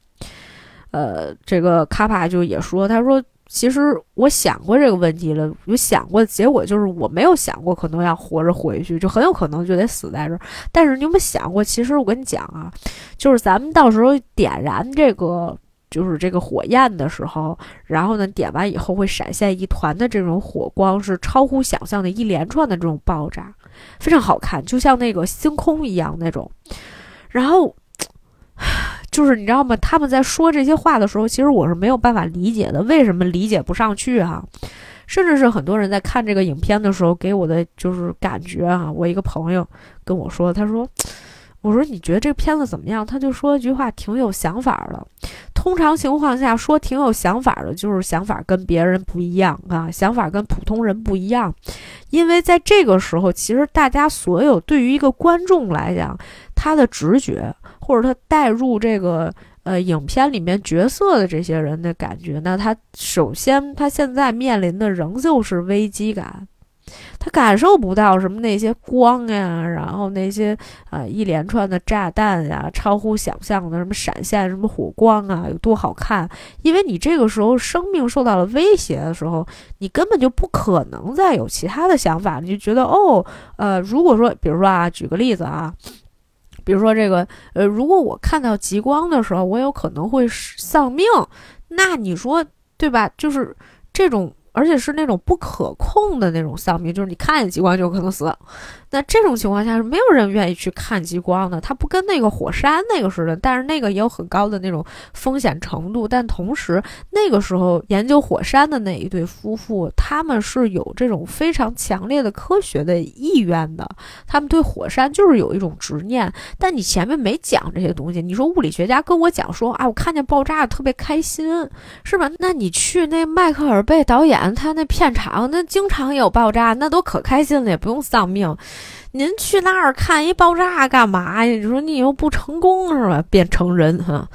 呃，这个卡帕就也说，他说，其实我想过这个问题了，有想过，结果就是我没有想过可能要活着回去，就很有可能就得死在这儿。但是你有没有想过，其实我跟你讲啊，就是咱们到时候点燃这个，就是这个火焰的时候，然后呢，点完以后会闪现一团的这种火光，是超乎想象的一连串的这种爆炸，非常好看，就像那个星空一样那种，然后。就是你知道吗？他们在说这些话的时候，其实我是没有办法理解的。为什么理解不上去哈？甚至是很多人在看这个影片的时候，给我的就是感觉啊。我一个朋友跟我说，他说：“我说你觉得这个片子怎么样？”他就说一句话，挺有想法的。通常情况下说挺有想法的，就是想法跟别人不一样啊，想法跟普通人不一样。因为在这个时候，其实大家所有对于一个观众来讲，他的直觉或者他带入这个呃影片里面角色的这些人的感觉，那他首先他现在面临的仍旧是危机感。他感受不到什么那些光呀，然后那些呃一连串的炸弹呀，超乎想象的什么闪现、什么火光啊，有多好看？因为你这个时候生命受到了威胁的时候，你根本就不可能再有其他的想法，你就觉得哦，呃，如果说，比如说啊，举个例子啊，比如说这个，呃，如果我看到极光的时候，我有可能会丧命，那你说对吧？就是这种。而且是那种不可控的那种丧命，就是你看见极光就可能死。那这种情况下是没有人愿意去看极光的，它不跟那个火山那个似的，但是那个也有很高的那种风险程度。但同时，那个时候研究火山的那一对夫妇，他们是有这种非常强烈的科学的意愿的，他们对火山就是有一种执念。但你前面没讲这些东西，你说物理学家跟我讲说啊，我看见爆炸特别开心，是吧？那你去那迈克尔贝导演他那片场，那经常有爆炸，那都可开心了，也不用丧命。您去那儿看一爆炸干嘛呀？你说你又不成功是吧？变成人哈，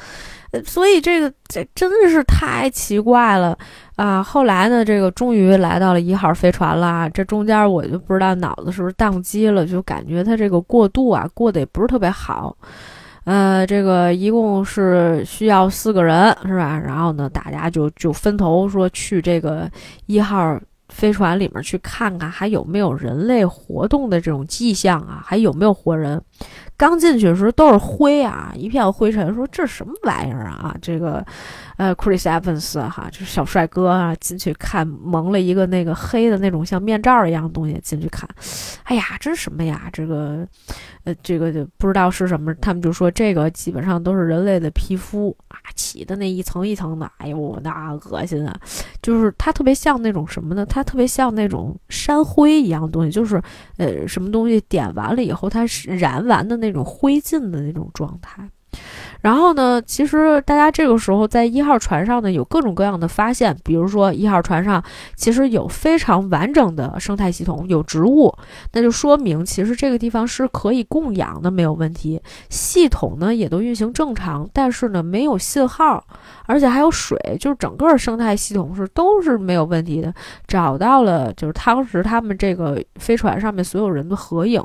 所以这个这真的是太奇怪了啊！后来呢，这个终于来到了一号飞船了。这中间我就不知道脑子是不是宕机了，就感觉他这个过渡啊过得也不是特别好。呃，这个一共是需要四个人是吧？然后呢，大家就就分头说去这个一号。飞船里面去看看还有没有人类活动的这种迹象啊？还有没有活人？刚进去的时候都是灰啊，一片灰尘。说这什么玩意儿啊？这个，呃，Chris Evans 哈，就是小帅哥啊，进去看蒙了一个那个黑的那种像面罩一样的东西进去看。哎呀，这是什么呀？这个，呃，这个就不知道是什么。他们就说这个基本上都是人类的皮肤啊，起的那一层一层的。哎呦，那恶心啊！就是它特别像那种什么呢？它特别像那种山灰一样的东西，就是呃，什么东西点完了以后，它是燃完的那。那种灰烬的那种状态。然后呢，其实大家这个时候在一号船上呢，有各种各样的发现，比如说一号船上其实有非常完整的生态系统，有植物，那就说明其实这个地方是可以供氧的，没有问题。系统呢也都运行正常，但是呢没有信号，而且还有水，就是整个生态系统是都是没有问题的。找到了就是当时他们这个飞船上面所有人的合影，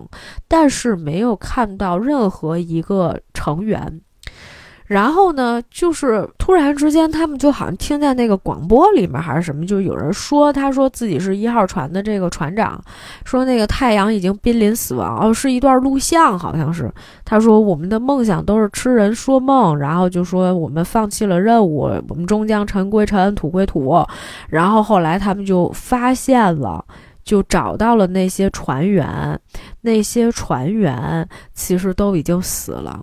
但是没有看到任何一个成员。然后呢，就是突然之间，他们就好像听见那个广播里面还是什么，就有人说，他说自己是一号船的这个船长，说那个太阳已经濒临死亡，哦，是一段录像，好像是。他说我们的梦想都是痴人说梦，然后就说我们放弃了任务，我们终将尘归尘，土归土。然后后来他们就发现了，就找到了那些船员，那些船员其实都已经死了。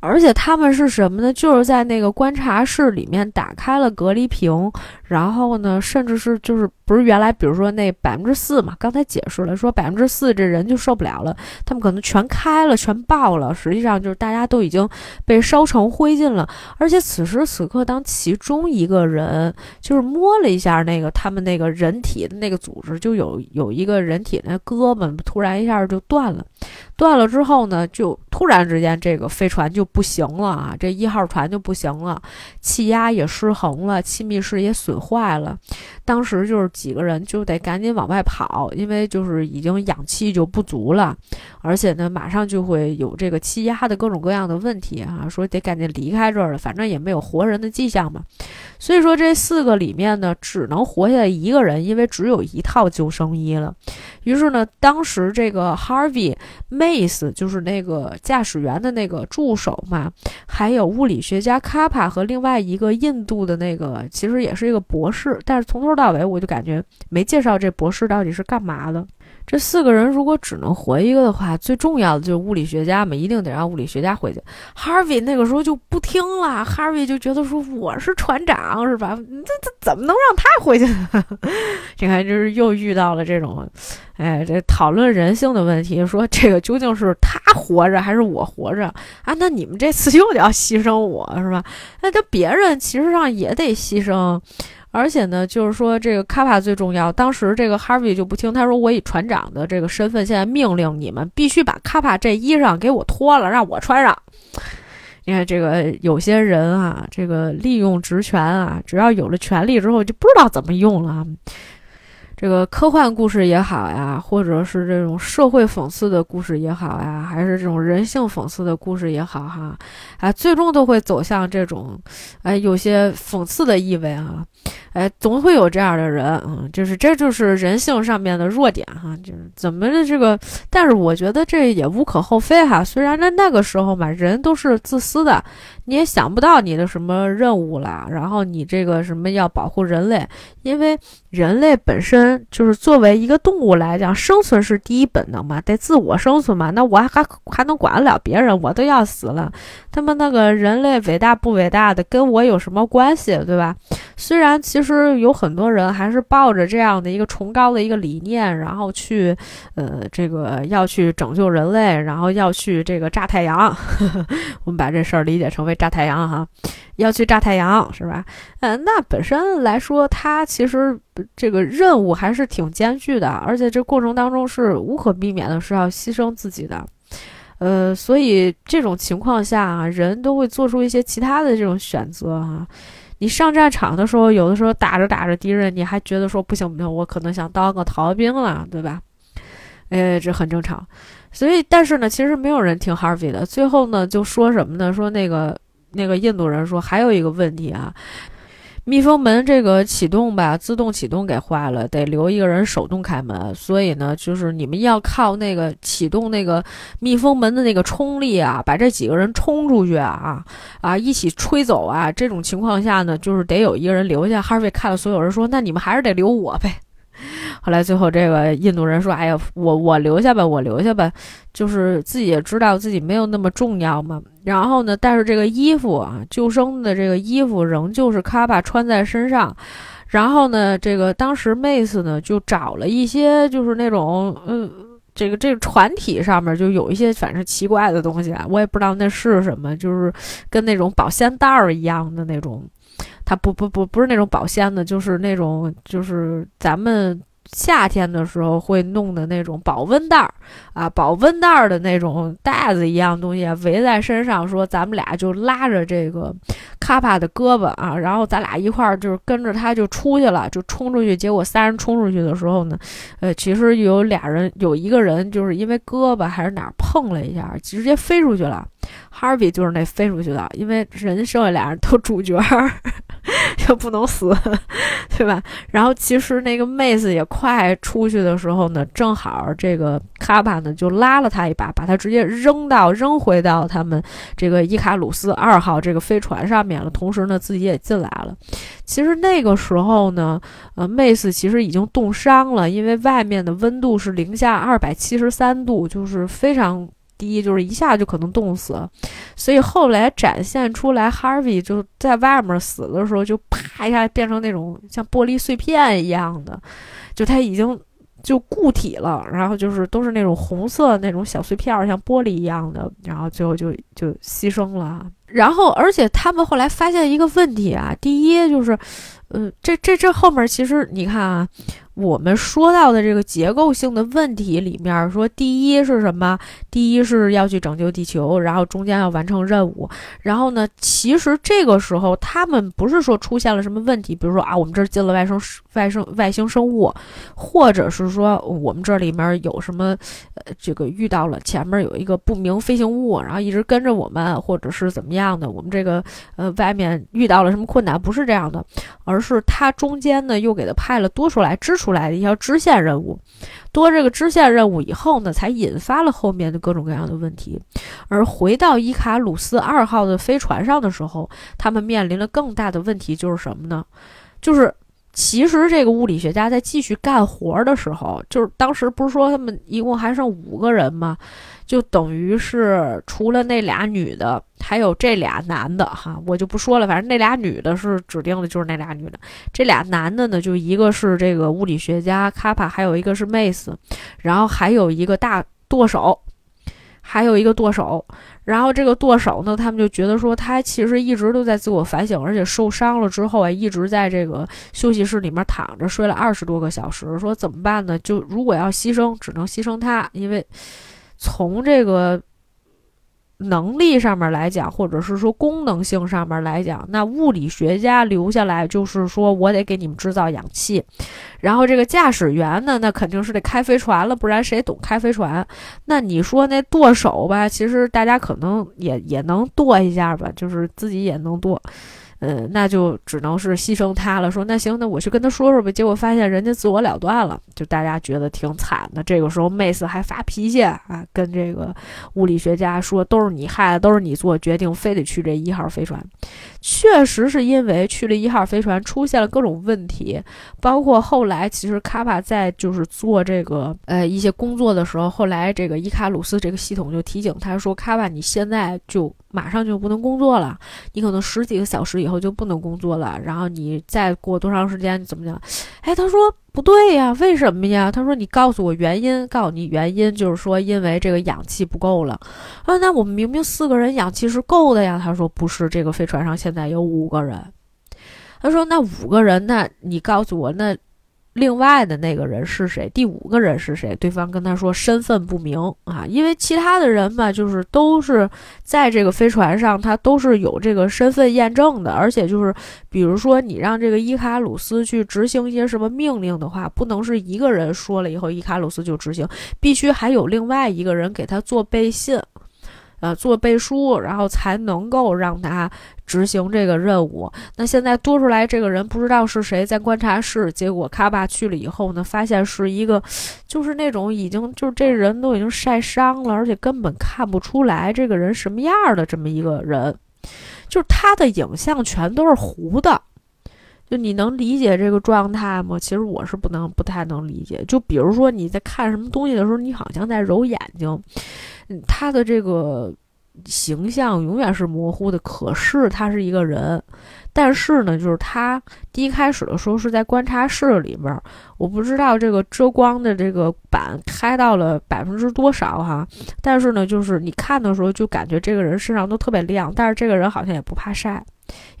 而且他们是什么呢？就是在那个观察室里面打开了隔离屏，然后呢，甚至是就是不是原来比如说那百分之四嘛？刚才解释了说百分之四这人就受不了了，他们可能全开了，全爆了。实际上就是大家都已经被烧成灰烬了。而且此时此刻，当其中一个人就是摸了一下那个他们那个人体的那个组织，就有有一个人体那胳膊突然一下就断了。断了之后呢，就突然之间这个飞船就不行了啊！这一号船就不行了，气压也失衡了，气密室也损坏了。当时就是几个人就得赶紧往外跑，因为就是已经氧气就不足了，而且呢，马上就会有这个气压的各种各样的问题啊！说得赶紧离开这儿了，反正也没有活人的迹象嘛。所以说这四个里面呢，只能活下来一个人，因为只有一套救生衣了。于是呢，当时这个 Harvey。Mace 就是那个驾驶员的那个助手嘛，还有物理学家 Kappa 和另外一个印度的那个，其实也是一个博士，但是从头到尾我就感觉没介绍这博士到底是干嘛的。这四个人如果只能活一个的话，最重要的就是物理学家嘛，一定得让物理学家回去。Harvey 那个时候就不听了，Harvey 就觉得说我是船长是吧？这这怎么能让他回去？你看，就是又遇到了这种，哎，这讨论人性的问题，说这个究竟是他活着还是我活着啊？那你们这次又得要牺牲我是吧？那这别人其实上也得牺牲。而且呢，就是说这个卡帕最重要。当时这个哈维就不听，他说：“我以船长的这个身份，现在命令你们必须把卡帕这衣裳给我脱了，让我穿上。”你看，这个有些人啊，这个利用职权啊，只要有了权利之后，就不知道怎么用了。这个科幻故事也好呀，或者是这种社会讽刺的故事也好呀，还是这种人性讽刺的故事也好哈，啊，最终都会走向这种，哎，有些讽刺的意味啊，哎，总会有这样的人，嗯，就是这就是人性上面的弱点哈，就是怎么的这个，但是我觉得这也无可厚非哈，虽然在那个时候嘛，人都是自私的。你也想不到你的什么任务啦，然后你这个什么要保护人类，因为人类本身就是作为一个动物来讲，生存是第一本能嘛，得自我生存嘛。那我还还能管得了别人？我都要死了，他们那个人类伟大不伟大的跟我有什么关系，对吧？虽然其实有很多人还是抱着这样的一个崇高的一个理念，然后去，呃，这个要去拯救人类，然后要去这个炸太阳。我们把这事儿理解成为。炸太阳哈，要去炸太阳是吧？嗯，那本身来说，它其实这个任务还是挺艰巨的，而且这过程当中是无可避免的，是要牺牲自己的。呃，所以这种情况下啊，人都会做出一些其他的这种选择啊。你上战场的时候，有的时候打着打着敌人，你还觉得说不行不行，我可能想当个逃兵了，对吧？哎，这很正常。所以，但是呢，其实没有人听 Harvey 的。最后呢，就说什么呢？说那个。那个印度人说，还有一个问题啊，密封门这个启动吧，自动启动给坏了，得留一个人手动开门。所以呢，就是你们要靠那个启动那个密封门的那个冲力啊，把这几个人冲出去啊啊，一起吹走啊。这种情况下呢，就是得有一个人留下。哈瑞看了所有人说，那你们还是得留我呗。后来最后这个印度人说：“哎呀，我我留下吧，我留下吧，就是自己也知道自己没有那么重要嘛。然后呢，但是这个衣服啊，救生的这个衣服仍旧是卡巴穿在身上。然后呢，这个当时妹子呢就找了一些，就是那种嗯，这个这个船体上面就有一些反正奇怪的东西啊，我也不知道那是什么，就是跟那种保鲜袋儿一样的那种。它不不不不是那种保鲜的，就是那种就是咱们。”夏天的时候会弄的那种保温袋儿啊，保温袋儿的那种袋子一样东西围在身上，说咱们俩就拉着这个卡帕的胳膊啊，然后咱俩一块儿就是跟着他就出去了，就冲出去。结果三人冲出去的时候呢，呃，其实有俩人，有一个人就是因为胳膊还是哪儿碰了一下，直接飞出去了。Harvey 就是那飞出去的，因为人剩下俩人都主角。又不能死，对吧？然后其实那个妹子也快出去的时候呢，正好这个卡巴呢就拉了他一把，把他直接扔到扔回到他们这个伊卡鲁斯二号这个飞船上面了。同时呢，自己也进来了。其实那个时候呢，呃，妹子其实已经冻伤了，因为外面的温度是零下二百七十三度，就是非常。第一就是一下就可能冻死，所以后来展现出来，Harvey 就在外面死的时候，就啪一下变成那种像玻璃碎片一样的，就他已经就固体了，然后就是都是那种红色那种小碎片，像玻璃一样的，然后最后就就牺牲了。然后而且他们后来发现一个问题啊，第一就是，呃，这这这后面其实你看啊。我们说到的这个结构性的问题里面，说第一是什么？第一是要去拯救地球，然后中间要完成任务。然后呢，其实这个时候他们不是说出现了什么问题，比如说啊，我们这儿进了外生外生外星生物，或者是说我们这里面有什么呃，这个遇到了前面有一个不明飞行物，然后一直跟着我们，或者是怎么样的？我们这个呃外面遇到了什么困难？不是这样的，而是他中间呢又给他派了多出来支出。出来的一条支线任务，多这个支线任务以后呢，才引发了后面的各种各样的问题。而回到伊卡鲁斯二号的飞船上的时候，他们面临了更大的问题，就是什么呢？就是其实这个物理学家在继续干活的时候，就是当时不是说他们一共还剩五个人吗？就等于是除了那俩女的，还有这俩男的哈，我就不说了。反正那俩女的是指定的，就是那俩女的。这俩男的呢，就一个是这个物理学家卡帕，还有一个是妹斯，然后还有一个大舵手，还有一个舵手。然后这个剁手呢，他们就觉得说他其实一直都在自我反省，而且受伤了之后啊，一直在这个休息室里面躺着睡了二十多个小时。说怎么办呢？就如果要牺牲，只能牺牲他，因为从这个。能力上面来讲，或者是说功能性上面来讲，那物理学家留下来就是说我得给你们制造氧气，然后这个驾驶员呢，那肯定是得开飞船了，不然谁懂开飞船？那你说那剁手吧，其实大家可能也也能剁一下吧，就是自己也能剁。嗯，那就只能是牺牲他了。说那行，那我去跟他说说呗。结果发现人家自我了断了，就大家觉得挺惨的。这个时候，妹斯还发脾气啊，跟这个物理学家说：“都是你害的，都是你做决定，非得去这一号飞船。”确实是因为去了一号飞船出现了各种问题，包括后来其实卡帕在就是做这个呃一些工作的时候，后来这个伊卡鲁斯这个系统就提醒他说：“卡帕，你现在就。”马上就不能工作了，你可能十几个小时以后我就不能工作了。然后你再过多长时间怎么讲？哎，他说不对呀，为什么呀？他说你告诉我原因，告诉你原因就是说因为这个氧气不够了。啊，那我们明明四个人氧气是够的呀。他说不是，这个飞船上现在有五个人。他说那五个人，那你告诉我那。另外的那个人是谁？第五个人是谁？对方跟他说身份不明啊，因为其他的人吧，就是都是在这个飞船上，他都是有这个身份验证的，而且就是比如说你让这个伊卡鲁斯去执行一些什么命令的话，不能是一个人说了以后伊卡鲁斯就执行，必须还有另外一个人给他做背信。呃，做背书，然后才能够让他执行这个任务。那现在多出来这个人不知道是谁，在观察室。结果卡巴去了以后呢，发现是一个，就是那种已经就是这人都已经晒伤了，而且根本看不出来这个人什么样的这么一个人，就是他的影像全都是糊的。就你能理解这个状态吗？其实我是不能，不太能理解。就比如说你在看什么东西的时候，你好像在揉眼睛，他的这个形象永远是模糊的。可是他是一个人，但是呢，就是他第一开始的时候是在观察室里边，我不知道这个遮光的这个板开到了百分之多少哈。但是呢，就是你看的时候就感觉这个人身上都特别亮，但是这个人好像也不怕晒。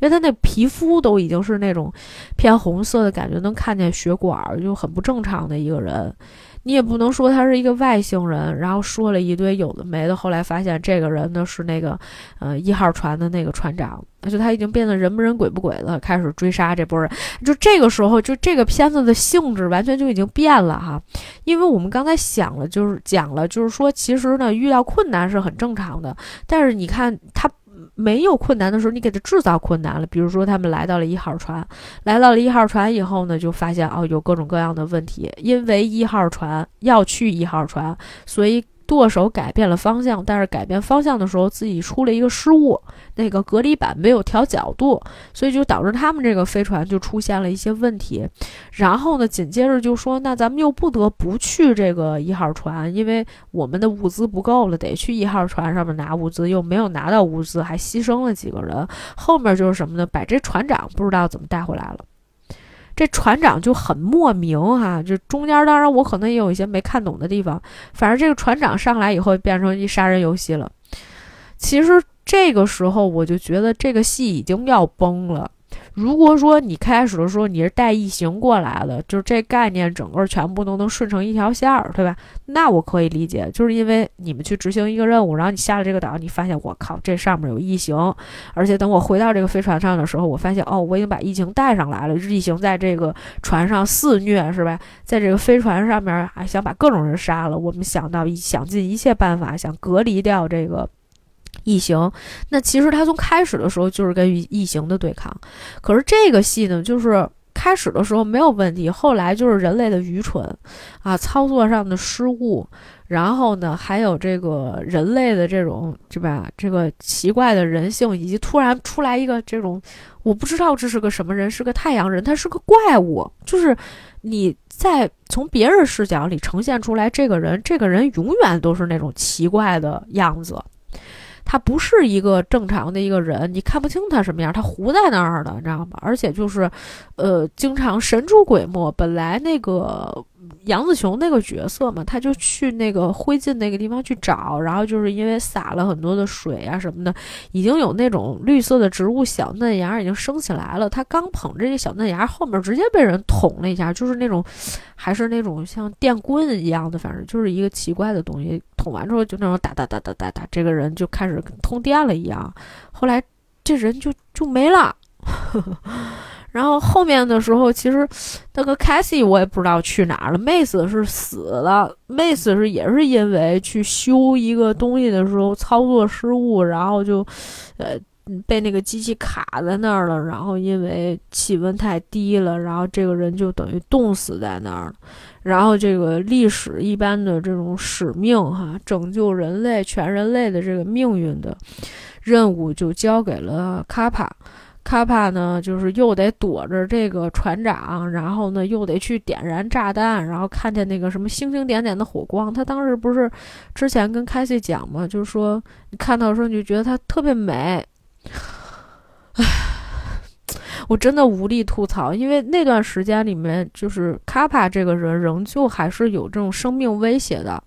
因为他那皮肤都已经是那种偏红色的感觉，能看见血管，就很不正常的一个人。你也不能说他是一个外星人，然后说了一堆有的没的。后来发现这个人呢是那个，呃，一号船的那个船长，就他已经变得人不人鬼不鬼的，开始追杀这波人。就这个时候，就这个片子的性质完全就已经变了哈。因为我们刚才想了，就是讲了，就是说其实呢遇到困难是很正常的，但是你看他。没有困难的时候，你给他制造困难了。比如说，他们来到了一号船，来到了一号船以后呢，就发现哦，有各种各样的问题。因为一号船要去一号船，所以。舵手改变了方向，但是改变方向的时候自己出了一个失误，那个隔离板没有调角度，所以就导致他们这个飞船就出现了一些问题。然后呢，紧接着就说，那咱们又不得不去这个一号船，因为我们的物资不够了，得去一号船上面拿物资，又没有拿到物资，还牺牲了几个人。后面就是什么呢？把这船长不知道怎么带回来了。这船长就很莫名哈，就中间当然我可能也有一些没看懂的地方，反正这个船长上来以后变成一杀人游戏了。其实这个时候我就觉得这个戏已经要崩了。如果说你开始的时候你是带异形过来的，就是这概念整个全部都能顺成一条线儿，对吧？那我可以理解，就是因为你们去执行一个任务，然后你下了这个岛，你发现我靠，这上面有异形，而且等我回到这个飞船上的时候，我发现哦，我已经把异形带上来了，异形在这个船上肆虐，是吧？在这个飞船上面还想把各种人杀了，我们想到想尽一切办法想隔离掉这个。异形，那其实他从开始的时候就是跟异形的对抗，可是这个戏呢，就是。开始的时候没有问题，后来就是人类的愚蠢啊，操作上的失误，然后呢，还有这个人类的这种对吧？这个奇怪的人性，以及突然出来一个这种，我不知道这是个什么人，是个太阳人，他是个怪物，就是你在从别人视角里呈现出来这个人，这个人永远都是那种奇怪的样子。他不是一个正常的一个人，你看不清他什么样，他糊在那儿的，你知道吗？而且就是，呃，经常神出鬼没。本来那个。杨子雄那个角色嘛，他就去那个灰烬那个地方去找，然后就是因为洒了很多的水啊什么的，已经有那种绿色的植物小嫩芽已经升起来了。他刚捧着这小嫩芽，后面直接被人捅了一下，就是那种，还是那种像电棍一样的，反正就是一个奇怪的东西。捅完之后就那种哒哒哒哒哒哒，这个人就开始通电了一样。后来这人就就没了。然后后面的时候，其实那个凯西我也不知道去哪儿了。妹子是死了，妹子是也是因为去修一个东西的时候操作失误，然后就，呃，被那个机器卡在那儿了。然后因为气温太低了，然后这个人就等于冻死在那儿了。然后这个历史一般的这种使命哈，拯救人类全人类的这个命运的任务就交给了卡帕。卡帕呢，就是又得躲着这个船长，然后呢又得去点燃炸弹，然后看见那个什么星星点点的火光。他当时不是之前跟凯西讲嘛，就是说你看到的时候你就觉得它特别美。唉，我真的无力吐槽，因为那段时间里面，就是卡帕这个人仍旧还是有这种生命威胁的。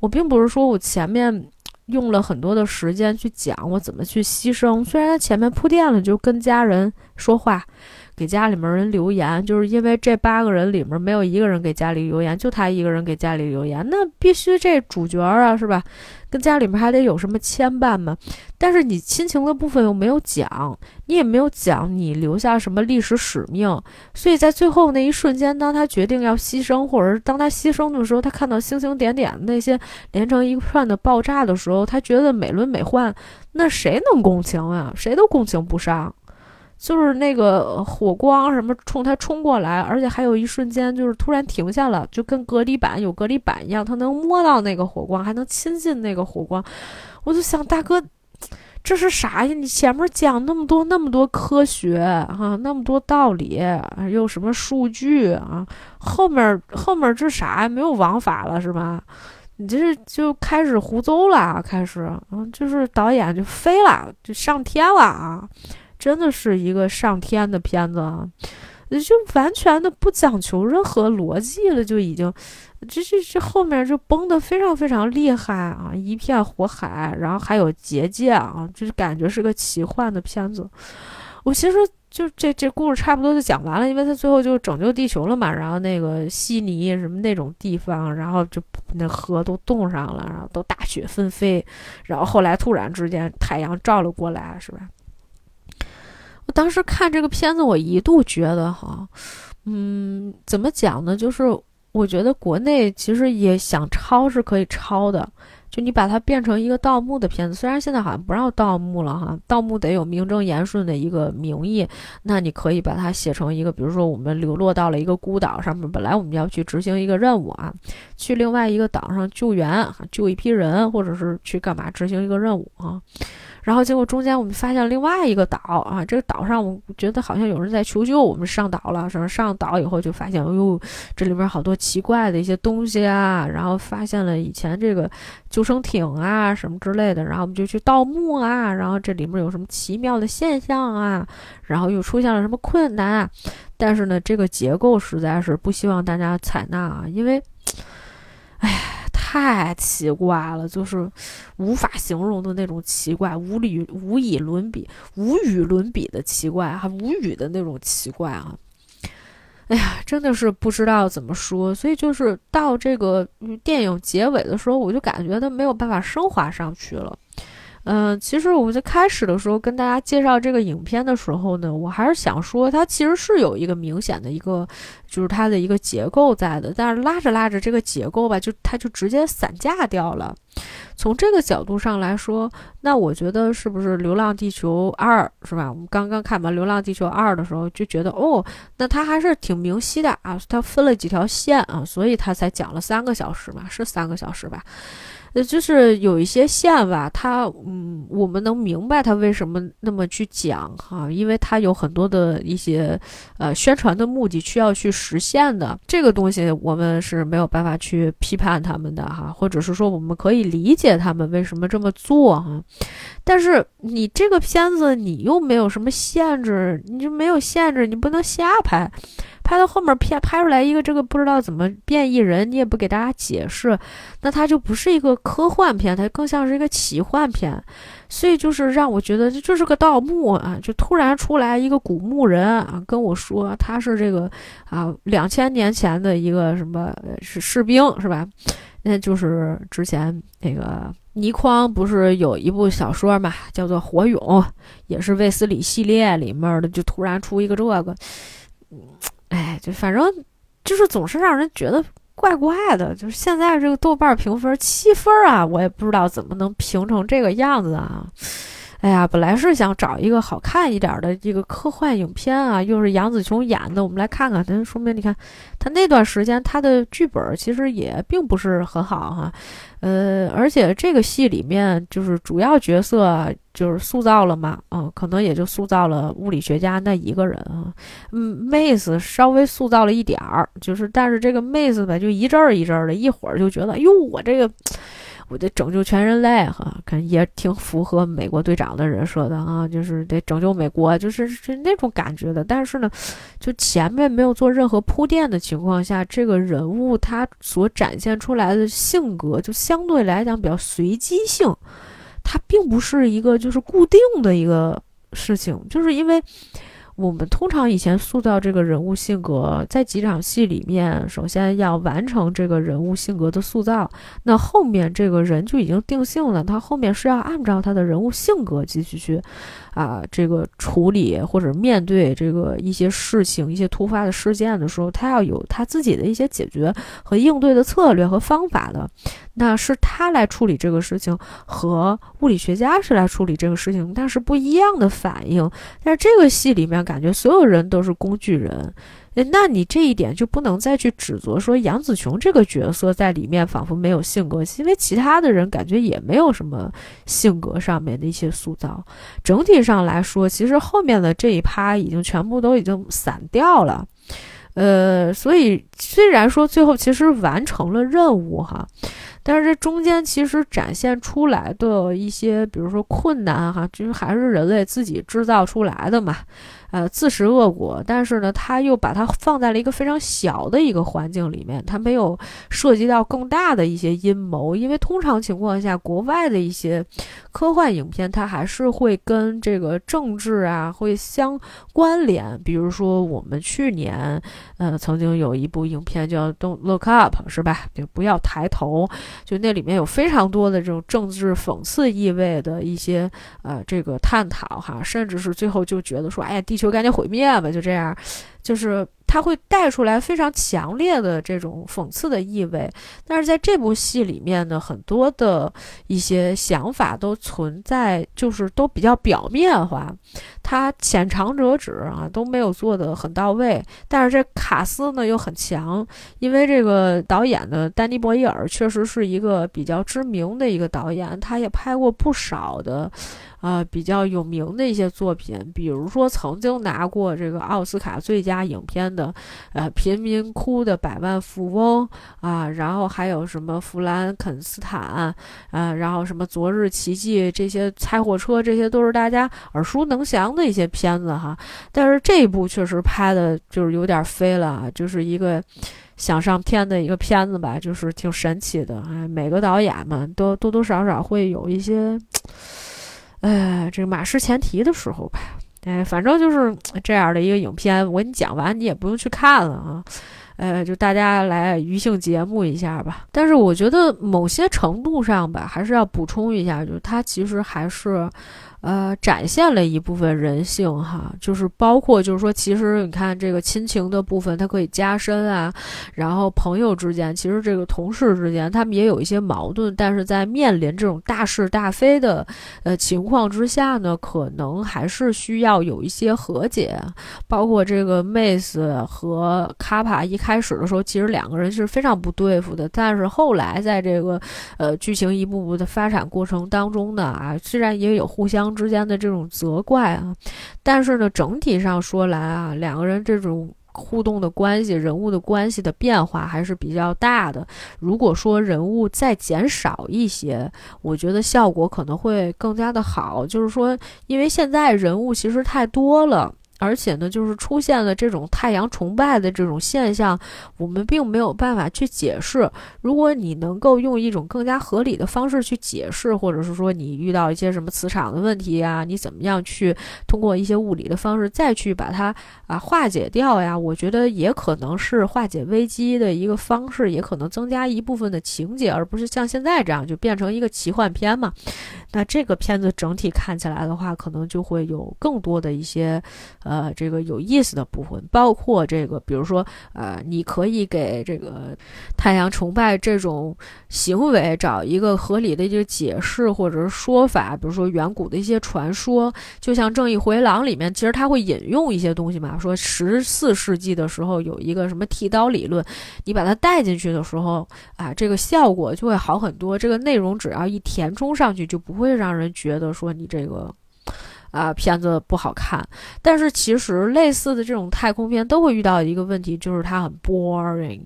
我并不是说我前面。用了很多的时间去讲我怎么去牺牲，虽然他前面铺垫了，就跟家人说话，给家里面人留言，就是因为这八个人里面没有一个人给家里留言，就他一个人给家里留言，那必须这主角啊，是吧？跟家里面还得有什么牵绊吗？但是你亲情的部分又没有讲，你也没有讲你留下什么历史使命，所以在最后那一瞬间，当他决定要牺牲，或者是当他牺牲的时候，他看到星星点点那些连成一串的爆炸的时候，他觉得美轮美奂，那谁能共情啊？谁都共情不上。就是那个火光什么冲他冲过来，而且还有一瞬间就是突然停下了，就跟隔离板有隔离板一样，他能摸到那个火光，还能亲近那个火光。我就想，大哥，这是啥呀？你前面讲那么多那么多科学啊，那么多道理，又什么数据啊，后面后面这啥呀？没有王法了是吧？你这是就开始胡诌了，开始，嗯，就是导演就飞了，就上天了啊！真的是一个上天的片子啊，就完全的不讲求任何逻辑了，就已经，这这这后面就崩的非常非常厉害啊，一片火海，然后还有结界啊，就是感觉是个奇幻的片子。我其实就这这故事差不多就讲完了，因为他最后就拯救地球了嘛，然后那个悉尼什么那种地方，然后就那河都冻上了，然后都大雪纷飞，然后后来突然之间太阳照了过来，是吧？我当时看这个片子，我一度觉得哈，嗯，怎么讲呢？就是我觉得国内其实也想抄是可以抄的，就你把它变成一个盗墓的片子，虽然现在好像不让盗墓了哈，盗墓得有名正言顺的一个名义，那你可以把它写成一个，比如说我们流落到了一个孤岛上面，本来我们要去执行一个任务啊，去另外一个岛上救援，救一批人，或者是去干嘛执行一个任务啊。然后结果中间我们发现另外一个岛啊，这个岛上我觉得好像有人在求救，我们上岛了。什么上岛以后就发现，哎呦，这里面好多奇怪的一些东西啊，然后发现了以前这个救生艇啊什么之类的，然后我们就去盗墓啊，然后这里面有什么奇妙的现象啊，然后又出现了什么困难，但是呢，这个结构实在是不希望大家采纳啊，因为，哎。太奇怪了，就是无法形容的那种奇怪，无理无以伦比、无与伦比的奇怪，还无语的那种奇怪啊！哎呀，真的是不知道怎么说，所以就是到这个电影结尾的时候，我就感觉它没有办法升华上去了。嗯，其实我在开始的时候跟大家介绍这个影片的时候呢，我还是想说，它其实是有一个明显的一个，就是它的一个结构在的。但是拉着拉着这个结构吧，就它就直接散架掉了。从这个角度上来说，那我觉得是不是《流浪地球二》是吧？我们刚刚看完《流浪地球二》的时候就觉得，哦，那它还是挺明晰的啊，它分了几条线啊，所以它才讲了三个小时嘛，是三个小时吧？呃，就是有一些线吧，它嗯，我们能明白它为什么那么去讲哈，因为它有很多的一些呃宣传的目的需要去实现的，这个东西我们是没有办法去批判他们的哈，或者是说我们可以理解他们为什么这么做哈，但是你这个片子你又没有什么限制，你就没有限制，你不能瞎拍。拍到后面片拍出来一个这个不知道怎么变异人，你也不给大家解释，那它就不是一个科幻片，它更像是一个奇幻片。所以就是让我觉得这就是个盗墓啊，就突然出来一个古墓人啊，跟我说他是这个啊两千年前的一个什么是士兵是吧？那就是之前那个倪匡不是有一部小说嘛，叫做《火勇》，也是卫斯理系列里面的，就突然出一个这个。哎，就反正就是总是让人觉得怪怪的。就是现在这个豆瓣评分七分啊，我也不知道怎么能评成这个样子啊。哎呀，本来是想找一个好看一点的这个科幻影片啊，又是杨紫琼演的，我们来看看。那说明你看，他那段时间他的剧本其实也并不是很好哈。呃，而且这个戏里面就是主要角色就是塑造了嘛，嗯，可能也就塑造了物理学家那一个人啊。嗯，妹子稍微塑造了一点儿，就是但是这个妹子吧，就一阵儿一阵儿的，一会儿就觉得，哟，我这个。我得拯救全人类哈，看也挺符合美国队长的人设的啊，就是得拯救美国，就是是那种感觉的。但是呢，就前面没有做任何铺垫的情况下，这个人物他所展现出来的性格就相对来讲比较随机性，它并不是一个就是固定的一个事情，就是因为。我们通常以前塑造这个人物性格，在几场戏里面，首先要完成这个人物性格的塑造，那后面这个人就已经定性了，他后面是要按照他的人物性格继续去。啊，这个处理或者面对这个一些事情、一些突发的事件的时候，他要有他自己的一些解决和应对的策略和方法的。那是他来处理这个事情，和物理学家是来处理这个事情，但是不一样的反应。但是这个戏里面，感觉所有人都是工具人。那你这一点就不能再去指责说杨紫琼这个角色在里面仿佛没有性格，因为其他的人感觉也没有什么性格上面的一些塑造。整体上来说，其实后面的这一趴已经全部都已经散掉了。呃，所以虽然说最后其实完成了任务哈，但是这中间其实展现出来的一些，比如说困难哈，就是还是人类自己制造出来的嘛。呃，自食恶果，但是呢，他又把它放在了一个非常小的一个环境里面，他没有涉及到更大的一些阴谋，因为通常情况下，国外的一些科幻影片，它还是会跟这个政治啊会相关联。比如说，我们去年，呃，曾经有一部影片叫《Don't Look Up》，是吧？就不要抬头，就那里面有非常多的这种政治讽刺意味的一些呃这个探讨哈，甚至是最后就觉得说，哎，地球赶紧毁灭吧，就这样，就是。它会带出来非常强烈的这种讽刺的意味，但是在这部戏里面呢，很多的一些想法都存在，就是都比较表面化，它浅尝辄止啊，都没有做的很到位。但是这卡斯呢又很强，因为这个导演的丹尼·博伊尔确实是一个比较知名的一个导演，他也拍过不少的。啊，比较有名的一些作品，比如说曾经拿过这个奥斯卡最佳影片的，呃，《贫民窟的百万富翁》啊，然后还有什么《弗兰肯斯坦》啊，然后什么《昨日奇迹》这些猜火车，这些都是大家耳熟能详的一些片子哈。但是这一部确实拍的就是有点飞了，就是一个想上天的一个片子吧，就是挺神奇的。哎，每个导演们都多多少少会有一些。哎，这个马失前蹄的时候吧，哎，反正就是这样的一个影片。我给你讲完，你也不用去看了啊。呃，就大家来娱性节目一下吧。但是我觉得某些程度上吧，还是要补充一下，就是它其实还是。呃，展现了一部分人性哈，就是包括就是说，其实你看这个亲情的部分，它可以加深啊，然后朋友之间，其实这个同事之间，他们也有一些矛盾，但是在面临这种大是大非的呃情况之下呢，可能还是需要有一些和解。包括这个妹子和卡帕一开始的时候，其实两个人是非常不对付的，但是后来在这个呃剧情一步步的发展过程当中呢，啊，虽然也有互相。之间的这种责怪啊，但是呢，整体上说来啊，两个人这种互动的关系、人物的关系的变化还是比较大的。如果说人物再减少一些，我觉得效果可能会更加的好。就是说，因为现在人物其实太多了。而且呢，就是出现了这种太阳崇拜的这种现象，我们并没有办法去解释。如果你能够用一种更加合理的方式去解释，或者是说你遇到一些什么磁场的问题呀，你怎么样去通过一些物理的方式再去把它啊化解掉呀？我觉得也可能是化解危机的一个方式，也可能增加一部分的情节，而不是像现在这样就变成一个奇幻片嘛。那这个片子整体看起来的话，可能就会有更多的一些。呃，这个有意思的部分，包括这个，比如说，呃，你可以给这个太阳崇拜这种行为找一个合理的一个解释或者是说法，比如说远古的一些传说，就像《正义回廊》里面，其实他会引用一些东西嘛，说十四世纪的时候有一个什么剃刀理论，你把它带进去的时候，啊，这个效果就会好很多，这个内容只要一填充上去，就不会让人觉得说你这个。啊，片子不好看，但是其实类似的这种太空片都会遇到一个问题，就是它很 boring，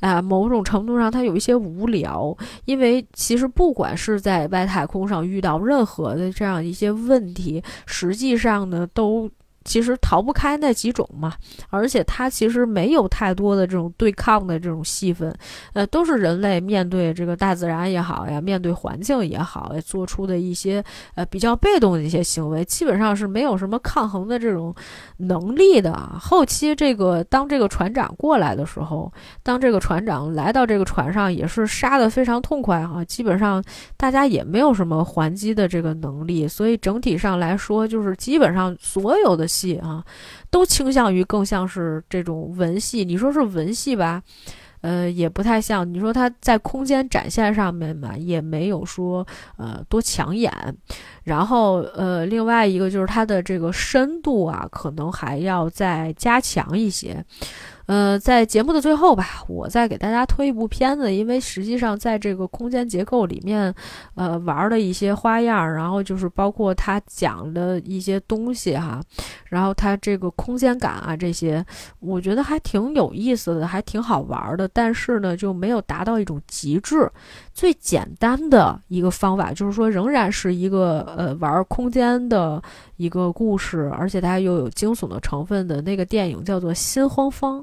啊，某种程度上它有一些无聊，因为其实不管是在外太空上遇到任何的这样一些问题，实际上呢都。其实逃不开那几种嘛，而且它其实没有太多的这种对抗的这种戏份，呃，都是人类面对这个大自然也好呀，面对环境也好，做出的一些呃比较被动的一些行为，基本上是没有什么抗衡的这种能力的。后期这个当这个船长过来的时候，当这个船长来到这个船上，也是杀的非常痛快哈，基本上大家也没有什么还击的这个能力，所以整体上来说，就是基本上所有的。戏啊，都倾向于更像是这种文戏。你说是文戏吧，呃，也不太像。你说它在空间展现上面嘛，也没有说呃多抢眼。然后呃，另外一个就是它的这个深度啊，可能还要再加强一些。呃，在节目的最后吧，我再给大家推一部片子，因为实际上在这个空间结构里面，呃，玩的一些花样，然后就是包括他讲的一些东西哈，然后它这个空间感啊这些，我觉得还挺有意思的，还挺好玩的，但是呢，就没有达到一种极致。最简单的一个方法就是说，仍然是一个呃玩空间的一个故事，而且它又有惊悚的成分的那个电影叫做《心慌慌》。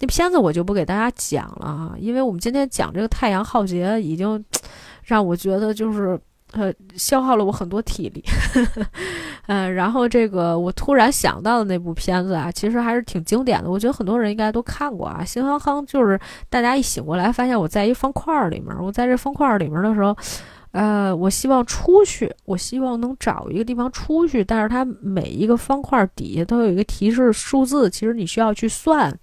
那片子我就不给大家讲了啊，因为我们今天讲这个太阳浩劫，已经 让我觉得就是呃消耗了我很多体力。嗯，然后这个我突然想到的那部片子啊，其实还是挺经典的，我觉得很多人应该都看过啊。新康康就是大家一醒过来，发现我在一方块儿里面，我在这方块儿里面的时候，呃，我希望出去，我希望能找一个地方出去，但是它每一个方块底下都有一个提示数字，其实你需要去算。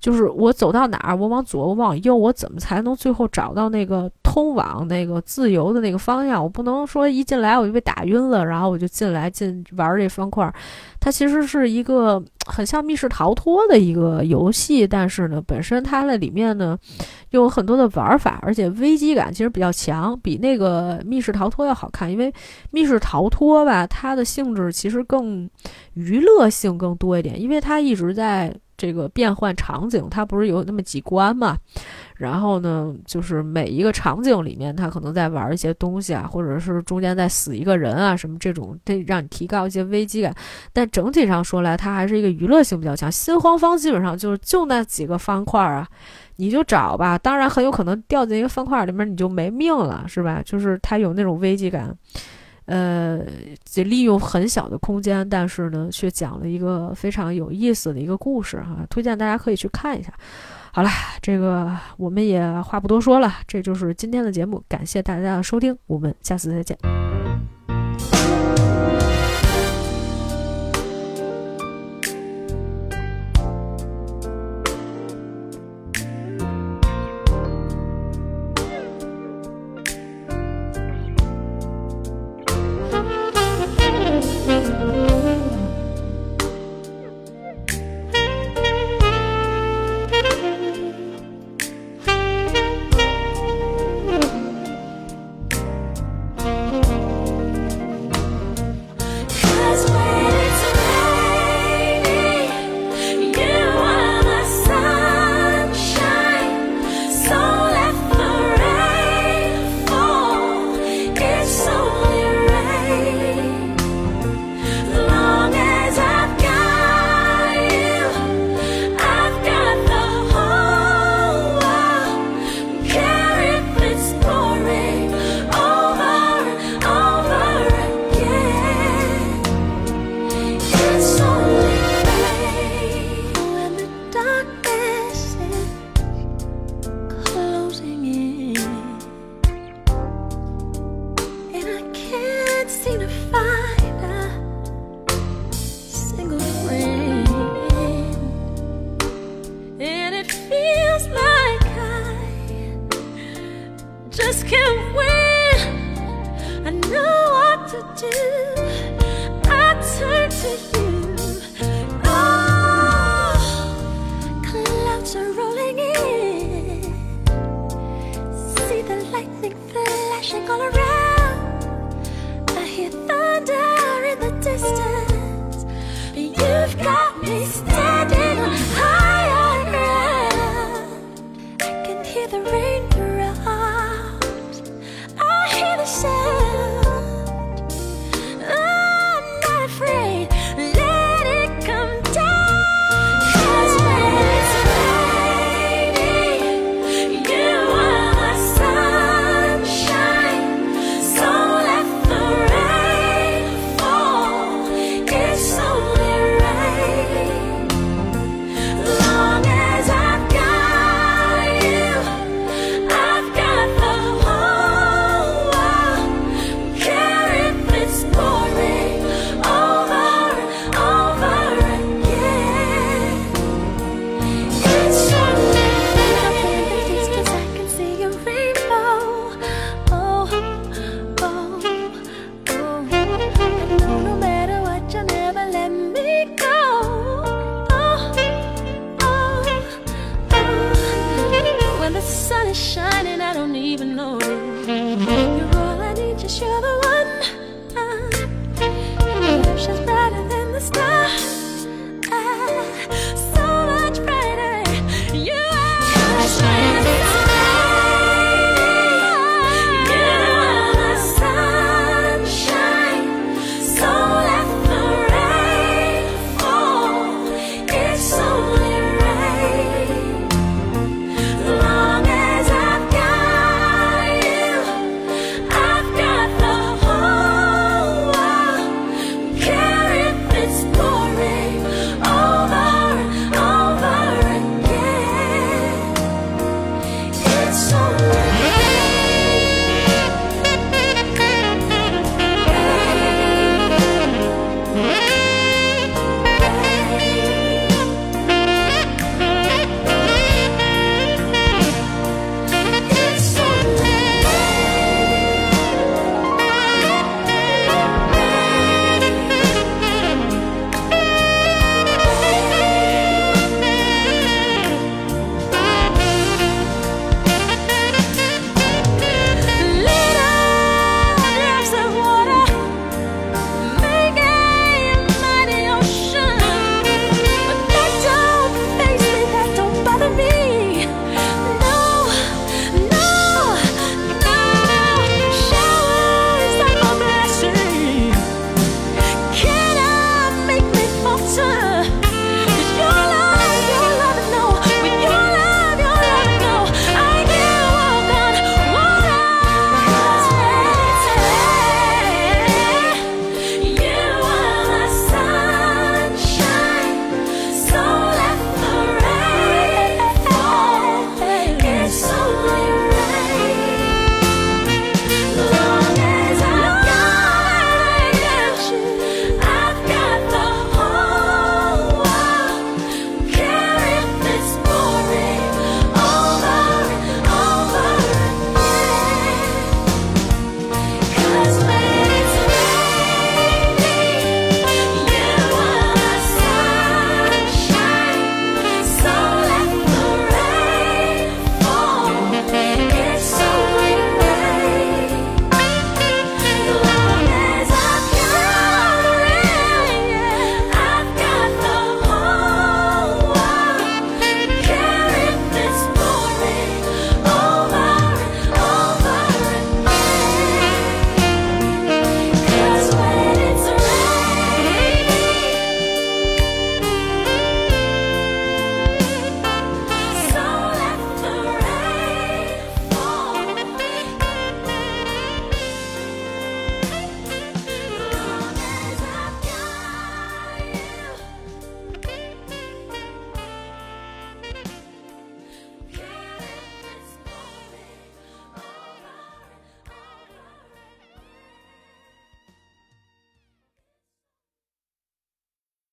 就是我走到哪儿，我往左，我往右，我怎么才能最后找到那个通往那个自由的那个方向？我不能说一进来我就被打晕了，然后我就进来进玩这方块。它其实是一个很像密室逃脱的一个游戏，但是呢，本身它的里面呢有很多的玩法，而且危机感其实比较强，比那个密室逃脱要好看。因为密室逃脱吧，它的性质其实更娱乐性更多一点，因为它一直在。这个变换场景，它不是有那么几关嘛？然后呢，就是每一个场景里面，它可能在玩一些东西啊，或者是中间在死一个人啊，什么这种，得让你提高一些危机感。但整体上说来，它还是一个娱乐性比较强。心慌方基本上就是就那几个方块啊，你就找吧。当然很有可能掉进一个方块里面，你就没命了，是吧？就是它有那种危机感。呃，就利用很小的空间，但是呢，却讲了一个非常有意思的一个故事哈，推荐大家可以去看一下。好了，这个我们也话不多说了，这就是今天的节目，感谢大家的收听，我们下次再见。